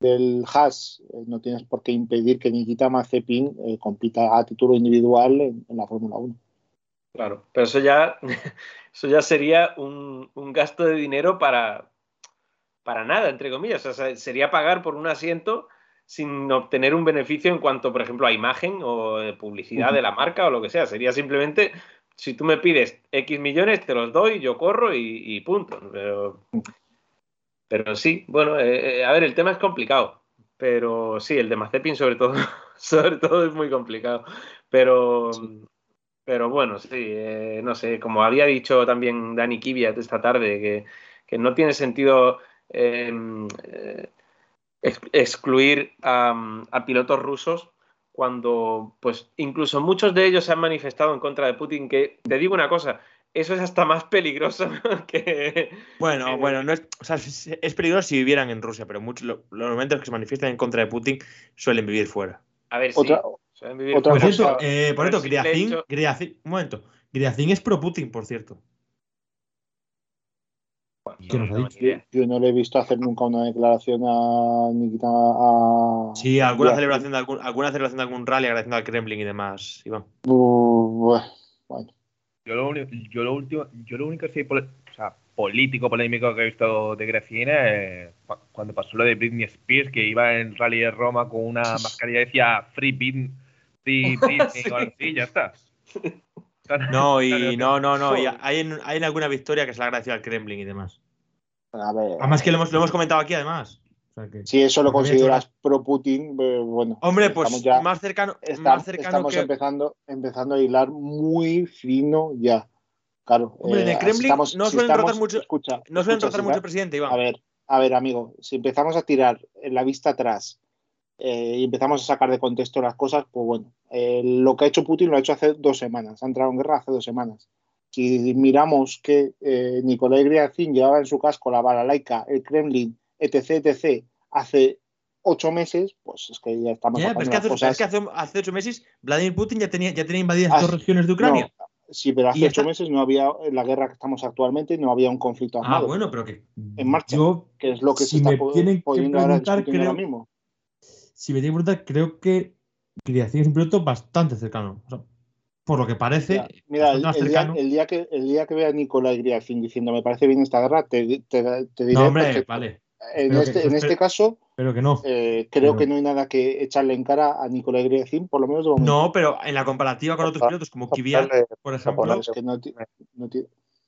del Haas, eh, no tienes por qué impedir que Nikita Mazepin compita a título individual en, en la Fórmula 1. Claro, pero eso ya, eso ya sería un, un gasto de dinero para, para nada, entre comillas. O sea, sería pagar por un asiento sin obtener un beneficio en cuanto, por ejemplo, a imagen o de publicidad de la marca o lo que sea. Sería simplemente, si tú me pides X millones, te los doy, yo corro y, y punto. Pero, pero sí, bueno, eh, eh, a ver, el tema es complicado. Pero sí, el de Mazepin sobre todo, sobre todo es muy complicado. Pero, pero bueno, sí, eh, no sé, como había dicho también Dani Kiviat esta tarde, que, que no tiene sentido eh, eh, ex- excluir a, a pilotos rusos cuando, pues, incluso muchos de ellos se han manifestado en contra de Putin, que te digo una cosa, eso es hasta más peligroso que... Bueno, bueno, no es, o sea, es, peligroso si vivieran en Rusia, pero muchos lo- los momentos que se manifiestan en contra de Putin suelen vivir fuera. A ver, sí, Otra, suelen vivir otra Por fuera, cierto, cosa- eh, por por el cierto, simple Griazin, hecho- Griazin- un momento, Griazin es pro Putin, por cierto. Bueno, ¿Qué nos ha tengo dicho? ni idea. yo no le he visto hacer nunca una declaración a Nikita. A, Sí, alguna celebración de algún, alguna celebración de algún rally agradeciendo al Kremlin y demás, Iván. Bueno. Yo lo, yo lo último, yo lo único así pole- o sea, político polémico que he visto de Grecina es cu- cuando pasó lo de Britney Spears, que iba en rally de Roma con una mascarilla y decía Free Britney, Free Britney algo así, ya está. No, y no, no, no. y hay, en, hay en alguna victoria que se le ha agradecido al Kremlin y demás. A ver, Además que lo hemos, lo hemos comentado aquí, además. O sea que- si eso lo consideras pro Putin, eh, bueno. Hombre, estamos pues ya- más cercano, está- más cercano estamos que. empezando, empezando a hilar muy fino ya. Claro. Hombre, en el eh, Kremlin si estamos- no si suelen estamos- rotar mucho- Escucha, No suelen escucha, tratar si mucho el presidente, Iván. A ver, a ver, amigo, si empezamos a tirar en la vista atrás eh, y empezamos a sacar de contexto las cosas, pues bueno, eh, lo que ha hecho Putin lo ha hecho hace dos semanas, ha entrado en guerra hace dos semanas. Si miramos que eh, Nikolai Griazin llevaba en su casco la balalaika, el Kremlin, etc., etc., hace ocho meses, pues es que ya estamos Ya, pero es que, hace, las es que cosas. hace, hace ocho meses Vladimir Putin ya tenía, ya tenía invadidas Ah, dos regiones de Ucrania. No, sí, pero hace ocho meses no había en la guerra que estamos actualmente, no había un conflicto ah, armado, bueno, pero que. En marcha. Yo, que es lo que si se está me tienen que preguntar, discutiendo ahora creo- mismo. Si me tiene preguntar, creo que Griazin es un piloto bastante cercano. O sea, por lo que parece, Mira, Mira, el, día, el día que, el día que vea a Nicolai Griafin diciendo me parece bien esta guerra, te, te, te diré no, hombre, perfecto. vale. En Pero que- este, en pero- este caso, Pero que no. eh, creo pero- que no hay nada que echarle en cara a Nicolai Griafin, por lo menos de momento. No, pero en la comparativa con otros pilotos como Vamos a Kvyat, por a ejemplo, Es que no no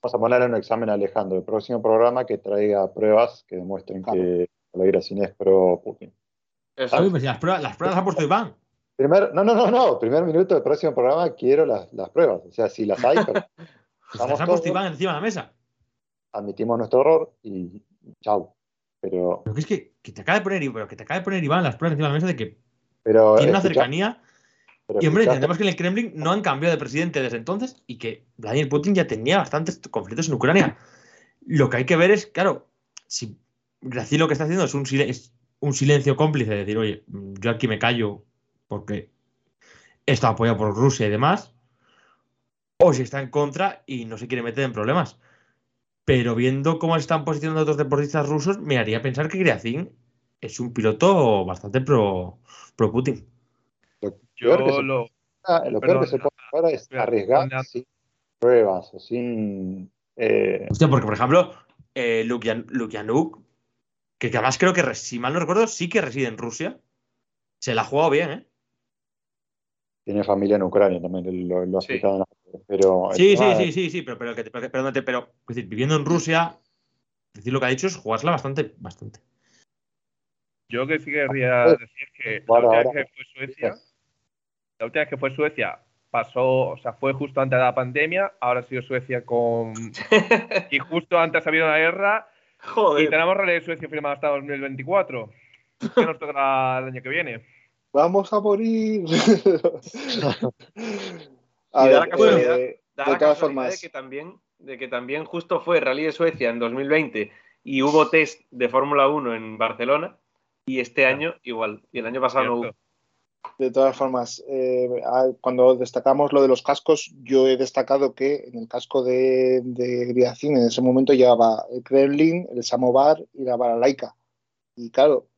vamos a ponerle un examen a Alejandro. El próximo programa que traiga pruebas que demuestren Claro. que la Gracina es pro Putin. Eso. Uy, pues las pruebas, las pruebas las ha puesto Iván. Primer, no, no, no, no. Primer minuto del próximo programa quiero las, las pruebas. O sea, si las hay, pero Pues las ha puesto. Iván encima de la mesa. admitimos nuestro error y chau. Pero, Pero que es que, que te acaba de poner, pero que te acaba de poner Iván las pruebas encima de la mesa de que pero tiene una escucha- cercanía. pero Y hombre, escuchaste- entendemos que en el Kremlin no han cambiado de presidente desde entonces y que Vladimir Putin ya tenía bastantes conflictos en Ucrania. Lo que hay que ver es, claro, si Graci lo que está haciendo es un, silen- es un silencio cómplice, de decir, oye, yo aquí me callo porque está apoyado por Rusia y demás, o si está en contra y no se quiere meter en problemas. Pero viendo cómo están posicionando otros deportistas rusos, me haría pensar que Griazin es un piloto bastante pro, pro Putin. Lo peor que Yo se- lo, ah, lo peor que se puede ahora es arriesgar sin pruebas o sin. eh, Hostia, porque por ejemplo, eh, Lukian- Lukianuk, que, que además creo que, si mal no recuerdo, sí que reside en Rusia, se la ha jugado bien, ¿eh? tiene familia en Ucrania también, lo, lo ha Sí. Pero Sí, sí, sí, sí, sí, pero, pero, que- pero, que- pero, pero, pero, es decir, viviendo en Rusia, decir lo que ha dicho es jugársela bastante, bastante. yo que sí querría decir que la última ahora. vez que fue Suecia, La última vez que fue Suecia pasó, o sea, fue justo antes de la pandemia, ahora ha sido Suecia con... y justo antes ha habido una guerra y tenemos Rally de Suecia firmado hasta 2024. ¿Qué nos tocará el año que viene? Vamos a morir. Y da la casualidad- eh, Da de la todas casualidad formas, de que también, de que también justo fue Rally de Suecia en 2020 y hubo test de Fórmula 1 en Barcelona y este año igual. Y el año pasado no hubo. De todas formas, eh, a- cuando destacamos lo de los cascos, yo he destacado que en el casco de, de en ese momento llevaba el Kremlin, el Samovar y la Balalaika. Y claro,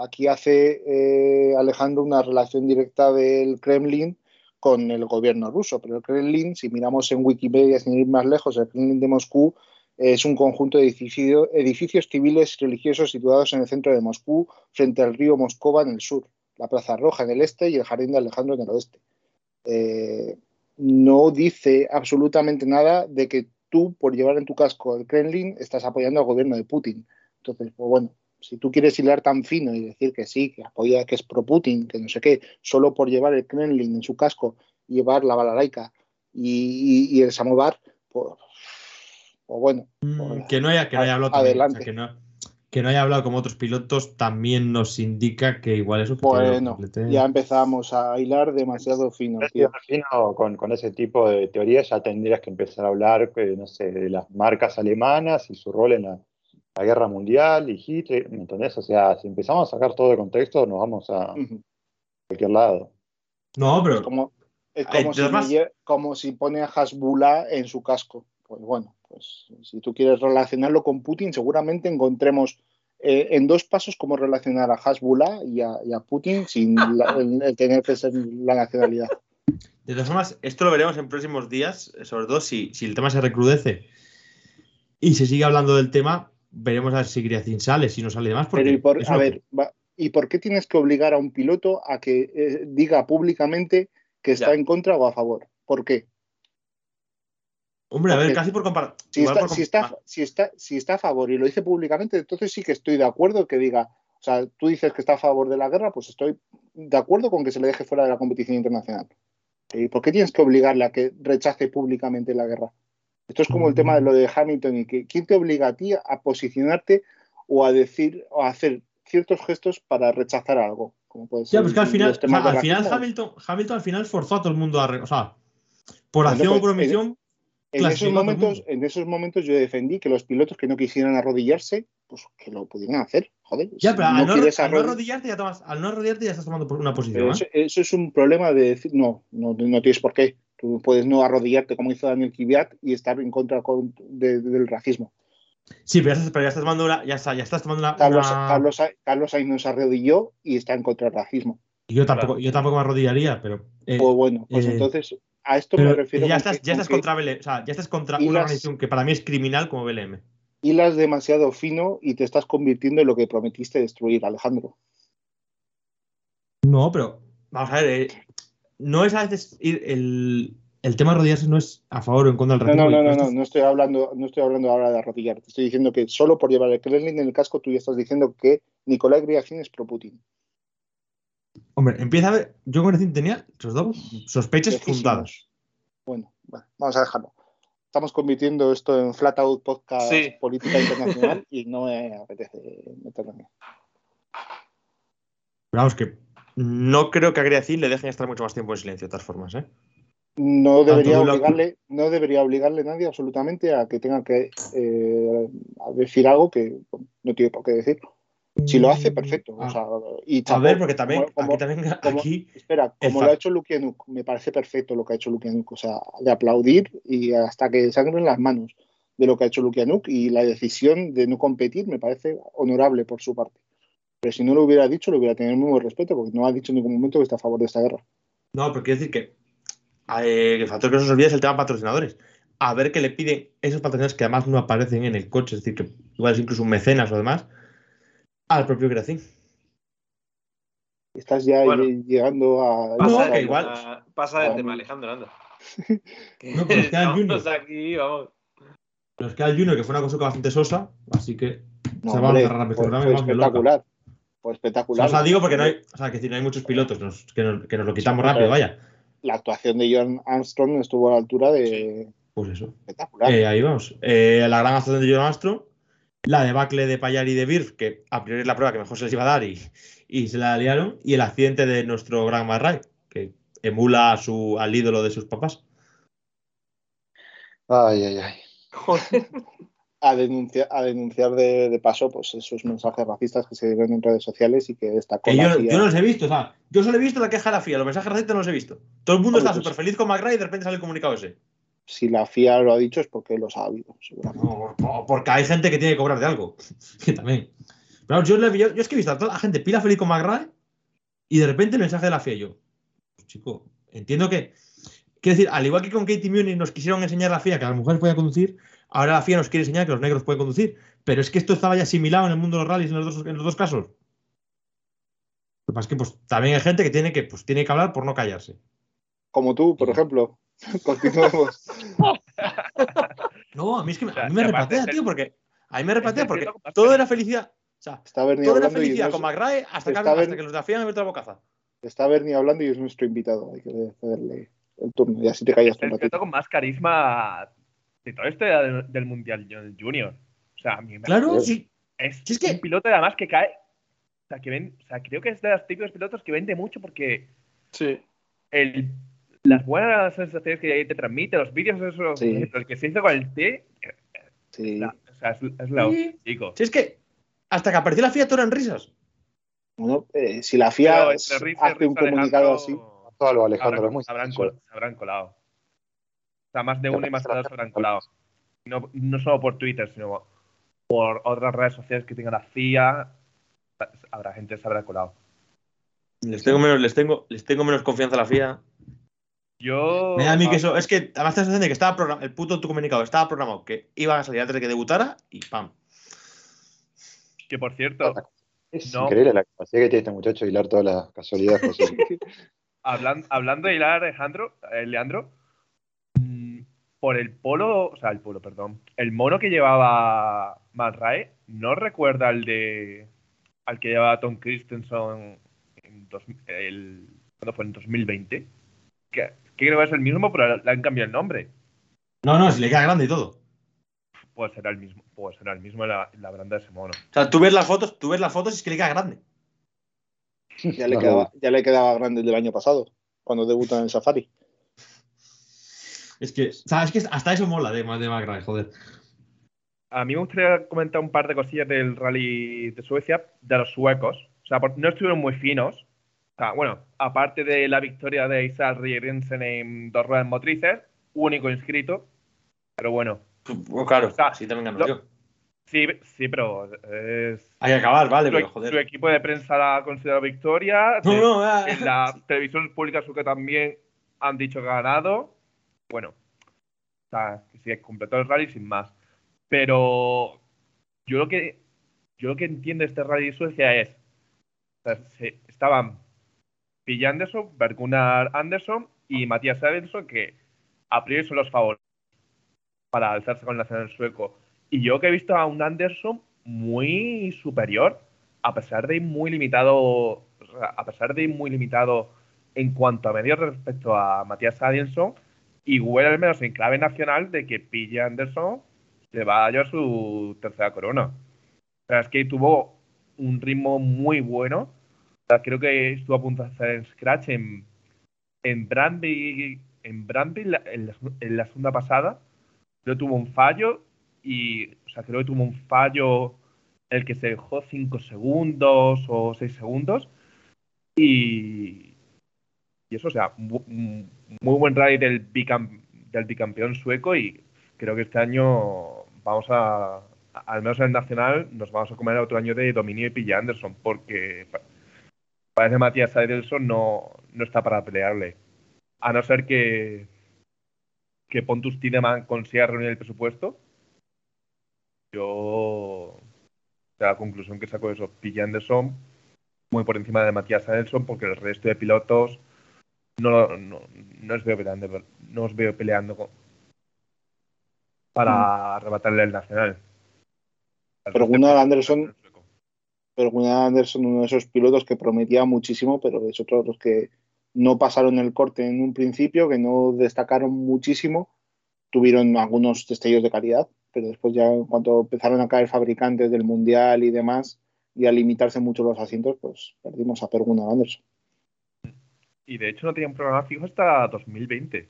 aquí hace eh, Alejandro una relación directa del Kremlin con el gobierno ruso, pero el Kremlin, si miramos en Wikipedia sin ir más lejos, el Kremlin de Moscú es un conjunto de edificio- edificios civiles religiosos situados en el centro de Moscú, frente al río Moscova en el sur la Plaza Roja en el este y el Jardín de Alejandro en el oeste. Eh, no dice absolutamente nada de que tú, por llevar en tu casco el Kremlin, estás apoyando al gobierno de Putin. Entonces, pues bueno, si tú quieres hilar tan fino y decir que sí, que apoya, que es pro Putin, que no sé qué, solo por llevar el Kremlin en su casco y llevar la balalaika y, y- y el samovar, pues, pues bueno, Mm, Que no haya, que no haya hablado también, o sea, que, no, que no haya hablado como otros pilotos también nos indica que igual es de bueno, ya empezamos a hilar demasiado fino. Yo tío. imagino con, con ese tipo de teorías ya tendrías que empezar a hablar, eh, no sé, de las marcas alemanas y su rol en la, la guerra mundial y Hitler, ¿me entendés? O sea, si empezamos a sacar todo de contexto, nos vamos a cualquier lado. No, Es pero como, es Ay, como, de si, como si pone a Hasbullah en su casco. Pues bueno, pues si tú quieres relacionarlo con Putin, seguramente encontremos eh, en dos pasos cómo relacionar a Hasbullah y a, y a Putin sin la- el, el tener que ser la nacionalidad. de todas formas, esto lo veremos en próximos días, sobre todo si, si el tema se recrudece y se sigue hablando del tema, veremos a ver si Griacin sale, si no sale de más. Porque Pero y por, a ver, va- ¿y por qué tienes que obligar a un piloto a que eh, diga públicamente que está Ya. en contra o a favor? ¿Por qué? Hombre, a ver, casi por comparar. Si está, por si, está, ah, si, está, si está a favor y lo dice públicamente, entonces sí que estoy de acuerdo que diga, o sea, tú dices que está a favor de la guerra, pues estoy de acuerdo con que se le deje fuera de la competición internacional. ¿Y por qué tienes que obligarle a que rechace públicamente la guerra? Esto es como el tema de lo de Hamilton y que quién te obliga a ti a posicionarte o a decir o a hacer ciertos gestos para rechazar algo. Como puede Ya, ser pues que al final, o sea, al final. Hamilton, Hamilton al final forzó a todo el mundo a. O sea, por acción o pues, por omisión. En esos, momentos, en esos momentos yo defendí que los pilotos que no quisieran arrodillarse, pues que lo pudieran hacer. Joder, Ya, si pero al no, al arrodillarte ya tomas, al no arrodillarte ya estás tomando por una posición. ¿eh? eso, es un problema de decir, no, no, no tienes por qué. Tú puedes no arrodillarte como hizo Daniel Kvyat y estar en contra con- de- del racismo. Sí, pero ya estás, pero ya estás tomando una. Ya, está, ya estás tomando una. Carlos, una- Carlos, Carlos Sainz no se arrodilló y está en contra del racismo. Yo tampoco, Claro. yo tampoco me arrodillaría, pero. eh, pues bueno, pues eh, entonces a esto pero me refiero. ya estás, que- ya estás contra BLM, o sea, ya estás contra una las- organización que para mí es criminal como BLM. hilas demasiado fino y te estás convirtiendo en lo que prometiste destruir, Alejandro. No, pero vamos a ver, eh, no es a veces ir- el, el tema de arrodillarse no es a favor o en contra del racismo. no, no, no, no, no estoy hablando, no estoy hablando ahora de arrodillar. Te estoy diciendo que solo por llevar el Kremlin en el casco tú ya estás diciendo que Nicolai Griacin es pro Putin. Hombre, empieza a ver. Yo con Griacin tenía sobre todo, sospechas Lejísimos. fundadas. Bueno, bueno, vamos a dejarlo. Estamos convirtiendo esto en Flat Out Podcast Sí. Política Internacional y no me apetece meterme. Pero vamos, que no creo que a Griacin le dejen estar mucho más tiempo en silencio, de todas formas, ¿eh? No debería obligarle, no debería obligarle nadie absolutamente a que tenga que eh, a decir algo que no tiene por qué decir. Si lo hace, perfecto. o A- sea, y A ver, porque también, como- aquí también, como- aquí, Espera, como lo ha hecho Lukianuk, me parece perfecto lo que ha hecho Lukianuk. O sea, de aplaudir y hasta que sangren las manos de lo que ha hecho Lukianuk y la decisión de no competir me parece honorable por su parte. Pero si no lo hubiera dicho, lo hubiera tenido el mismo respeto porque no ha dicho en ningún momento que está a favor de esta guerra. no, pero quiero decir que eh, el factor que no se olvida es el tema patrocinadores. A ver qué le piden esos patrocinadores que además no aparecen en el coche, es decir, que igual es incluso un mecenas o demás, al propio Griacin. Estás ya Bueno. llegando a... No, Pasa, que de- igual- a- pasa del Bueno. tema, Alejandro, anda. Que No, pero queda el estamos Junior. aquí, vamos. Nos queda el Junior, que fue una cosa bastante sosa, así que No, se va a hombre, cerrar la fue, programa y fue espectacular. pues O espectacular. sea, digo porque no hay, o sea, que decir, no hay muchos pilotos nos- que, nos, que nos lo quitamos Sí, rápido, vaya. La actuación de John Armstrong estuvo a la altura de Pues eso. espectacular. Eh, ahí vamos. Eh, la gran actuación de John Armstrong, la debacle de Payar y de Birf, que a priori es la prueba que mejor se les iba a dar y, y se la liaron, y el accidente de nuestro gran Marray, que emula a su, al ídolo de sus papás. Ay, ay, ay. a denunciar, a denunciar de, de paso pues esos mensajes racistas que se dieron en redes sociales y que destacó Que la yo, no los he visto, o sea, yo solo he visto la queja de la FIA, los mensajes racistas no los he visto. Todo el mundo está pues- súper feliz con McRae y de repente sale el comunicado ese. Si la FIA lo ha dicho es porque los ha habido, seguramente. No, por- porque hay gente que tiene que cobrar de algo. que también. Pero yo, le- yo- yo es que he visto a toda la gente pila feliz con McRae y de repente el mensaje de la FIA. Yo, pues, chico, entiendo que. Quiero decir, al igual que con Katie Munich nos quisieron enseñar la FIA que las mujeres podían conducir, ahora la FIA nos quiere enseñar que los negros pueden conducir. Pero es que esto estaba ya asimilado en el mundo de los rallies en los dos, en los dos casos. Lo que pasa es que pues, también hay gente que tiene que, pues, tiene que hablar por no callarse. Como tú, por ejemplo. Continuemos. No, a mí es que me- O sea, a mí me repatea, tío, porque a mí me repatea porque pena. era felicidad. O sea, Está hablando y felicidad es con McRae hasta que, hasta que los de la me la bocaza. está Bernie hablando y es nuestro invitado. Hay que cederle el turno. Y así te callas un el piloto ratito. con más carisma de todo este del, del Mundial Junior. O sea, a mí me Claro, Sí. sí. es Si es que- un piloto además que cae. O sea, que ven, o sea, creo que es de los típicos pilotos que vende mucho porque Sí. el, las buenas sensaciones que te transmite, los vídeos, eso, Sí. el que se hizo con el T, Sí. la- o sea, es, es la Sí. chico. Si es que hasta que apareció la FIA todo eran risas. Bueno, eh, si la FIA hace un comunicado Alejandro, así, Salvo Alejandro, habrán- es muy se habrán, sencillo. col- se habrán colado. O sea, más de uno y más de dos se habrán colado. No, no solo por Twitter, sino por otras redes sociales que tengan la FIA. Habrá gente que se habrá colado. Les tengo menos, les tengo, les tengo menos confianza a la FIA. Yo. Me da a mí que eso. Es que además te sensación de que estaba programado. El puto tu comunicado estaba programado que iban a salir antes de que debutara y pam. Que por cierto, Es No. increíble la capacidad que tiene este muchacho de hilar todas las casualidades posibles. hablan- hablando de hilar, Alejandro, eh, Leandro, mm, por el polo, o sea, el polo, perdón, el mono que llevaba Matt Rae, ¿no recuerda al de al que llevaba Tom Christensen en dos, el, ¿cuándo fue? En 2020. Que, que creo que es el mismo, pero le han cambiado el nombre. No, no, si le queda grande y todo. Pues será el mismo, pues será el mismo la, branda de ese mono. O sea, tú ves las fotos, tú ves las fotos y es que le queda grande. ya le, quedaba, ya le quedaba grande el del año pasado, cuando debutan en el Safari. Es que, ¿sabes? que hasta eso mola de, de McRae, joder. A mí me gustaría comentar un par de cosillas del rally de Suecia, de los suecos. O sea, no estuvieron muy finos. Sea, bueno, aparte de la victoria de Isaac Rierinsen en dos ruedas motrices, único inscrito. Pero bueno, Pues claro, O sea, sí también ganó lo- yo. sí, sí, pero es. Hay que acabar, vale, Su, pero su joder. equipo de prensa la ha considerado victoria. No, de- no, ah, en la televisión pública sueca también han dicho que ha ganado. Bueno, o sea, que sí, completó el rally sin más. Pero yo lo que yo lo que entiendo de este rally de Suecia es o sea, se- estaban Pille Anderson, Bergunar Anderson y Matías Adelson, que a priori son los favoritos para alzarse con el nacional sueco. Y yo que he visto a un Anderson muy superior, a pesar de ir muy limitado, a pesar de ir muy limitado en cuanto a medios respecto a Matías Adelson, y huele al menos en clave nacional de que Pille Anderson se va a llevar su tercera corona. O es que tuvo un ritmo muy bueno. Creo que estuvo a punto de hacer scratch en, en Brandby, en Brandby la- en, la, en segunda pasada. Creo que tuvo un fallo y, o sea, creo que tuvo un fallo el que se dejó 5 segundos o 6 segundos. Y, y eso, o sea, mu- mu- muy buen rally del, bicam- del bicampeón sueco y creo que este año vamos a, al menos en el nacional, nos vamos a comer otro año de dominio y pilla Anderson porque parece que Matías Adelson no, no está para pelearle. A no ser que, que Pontus Tideman consiga reunir el presupuesto. Yo, la conclusión que saco de eso, Pilla Anderson muy por encima de Matías Adelson porque el resto de pilotos no, no, no os veo peleando, no os veo peleando con- para arrebatarle el nacional. Al Pero Gunnar Anderson-. Pero Gunnar Anderson, uno de esos pilotos que prometía muchísimo, pero es otro de los que no pasaron el corte en un principio, que no destacaron muchísimo, tuvieron algunos destellos de calidad, pero después ya en cuanto empezaron a caer fabricantes del mundial y demás, y a limitarse mucho los asientos, pues perdimos a Per Gunnar Anderson. Y de hecho no tenía un programa fijo hasta 2020.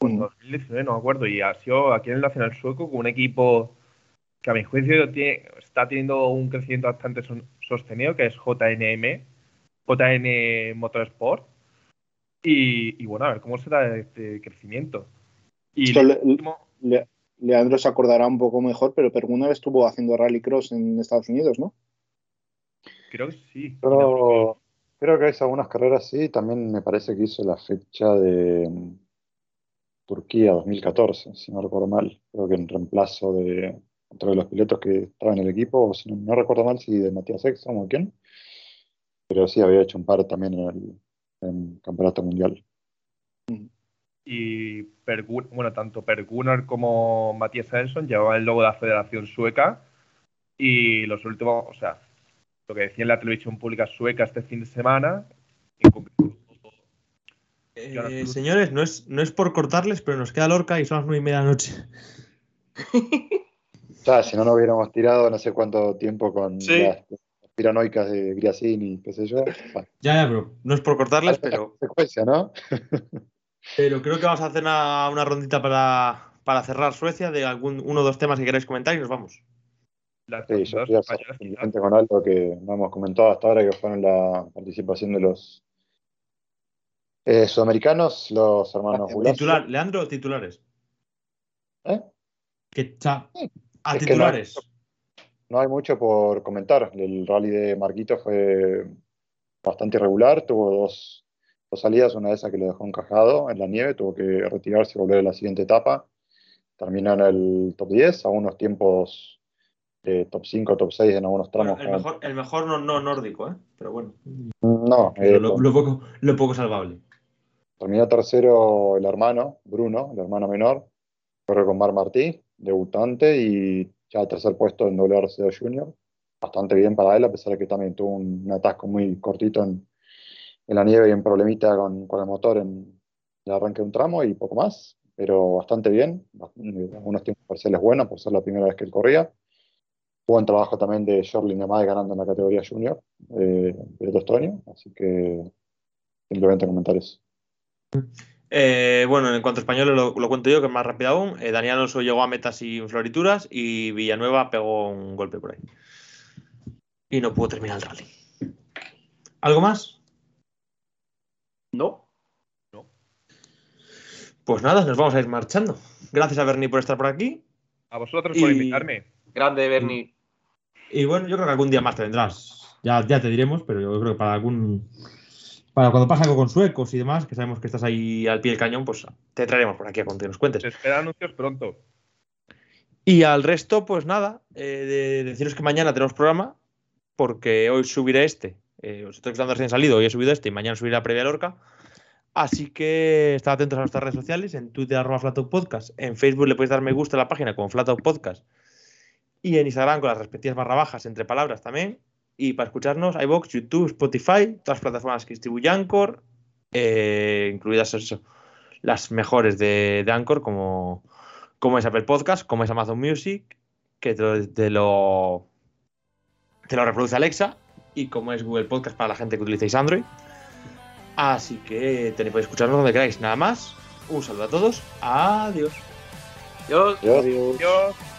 O Mm. 2019, no me acuerdo. Y ha sido aquí en el Nacional Sueco con un equipo que a mi juicio tiene- está teniendo un crecimiento bastante son- sostenido, que es JNM, JN Motorsport. Y, y bueno, a ver cómo será este crecimiento. Y le- último- Le- Leandro se acordará un poco mejor, pero Per Gunnar estuvo haciendo rallycross en Estados Unidos, ¿no? creo que sí. Pero creo que hizo algunas carreras sí, también me parece que hizo la fecha de mm, Turquía 2014, si no recuerdo mal. Creo que en reemplazo de otro de los pilotos que estaba en el equipo, o si no, no recuerdo mal si de Matías Exxon o quién. Pero sí había hecho un par también en el en Campeonato Mundial. Y Per bueno, tanto Per Gunnar como Matías Svensson llevaban el logo de la Federación Sueca. Y los últimos, o sea, lo que decía en la televisión pública sueca este fin de semana, Eh, señores, no es, no es por cortarles, pero nos queda Lorca y son las nueve y media de la noche. Ya, si no nos hubiéramos tirado no sé cuánto tiempo con Sí. las piranoicas de Griacini, qué sé yo. Bueno, Ya, ya, pero no es por cortarles, pero, secuencia, ¿no? pero creo que vamos a hacer una, una rondita para, para cerrar Suecia de algún uno o dos temas que queráis comentar y nos vamos. las Sí, yo suficiente con algo que no hemos comentado hasta ahora, que fueron la participación de los eh, sudamericanos, los hermanos. Gulasso. Titular, Leandro, titulares. ¿Eh? Que, cha- a Es que no- titulares. No hay mucho por comentar. El rally de Marquito fue bastante irregular, tuvo dos, dos salidas, una de esas que lo dejó encajado en la nieve, tuvo que retirarse y volver a la siguiente etapa. Terminó en el top 10, a unos tiempos de top 5, top 6 en algunos Bueno, tramos. el mejor, el mejor no, no nórdico, ¿eh? Pero bueno. No, Pero eh, lo, lo poco, lo poco salvable. Terminó tercero el hermano, Bruno, el hermano menor. Corre con Mar Martí, debutante, y ya tercer puesto en WRC Junior. Bastante bien para él, a pesar de que también tuvo un, atasco muy cortito en, la nieve y un problemita con, el motor en el arranque de un tramo y poco más. Pero bastante bien, algunos tiempos parciales buenos por ser la primera vez que él corría. Buen trabajo también de Shorley Nemade ganando en la categoría junior, eh, piloto estonio. Así que simplemente comentar eso. Eh, bueno, en cuanto a españoles lo, lo cuento yo, que es más rápido aún. Eh, Daniel Alonso llegó a meta sin florituras y Villanueva pegó un golpe por ahí. Y no pudo terminar el rally. ¿Algo más? No. Pues nada, nos vamos a ir marchando. Gracias a Bernie por estar por aquí. A vosotros por Y- invitarme. Grande, Bernie. Y bueno, yo creo que algún día más te vendrás. Ya, ya te diremos, pero yo creo que para algún. Para cuando pase algo con suecos y demás, que sabemos que estás ahí al pie del cañón, pues te traeremos por aquí a que nos cuentes. Se esperan anuncios pronto. Y al resto, pues nada, eh, de deciros que mañana tenemos programa, porque hoy subiré este. Eh, os estoy escuchando recién salido, hoy he subido este y mañana subiré la previa Lorca. Así que estad atentos a nuestras redes sociales, en Twitter arroba Flatout Podcast, en Facebook le podéis dar me gusta a la página como Flatout Podcast y en Instagram con las respectivas barra bajas entre palabras también. Y para escucharnos, iBox, YouTube, Spotify, todas las plataformas que distribuye Anchor, eh, incluidas eso, las mejores de, de Anchor, como, como es Apple Podcast, como es Amazon Music, que te lo, te lo, te lo reproduce Alexa, y como es Google Podcast para la gente que utilizáis Android. Así que tenéis podéis escucharnos donde queráis. Nada más. Un saludo a todos. Adiós. Yo Adiós. Adiós. Adiós.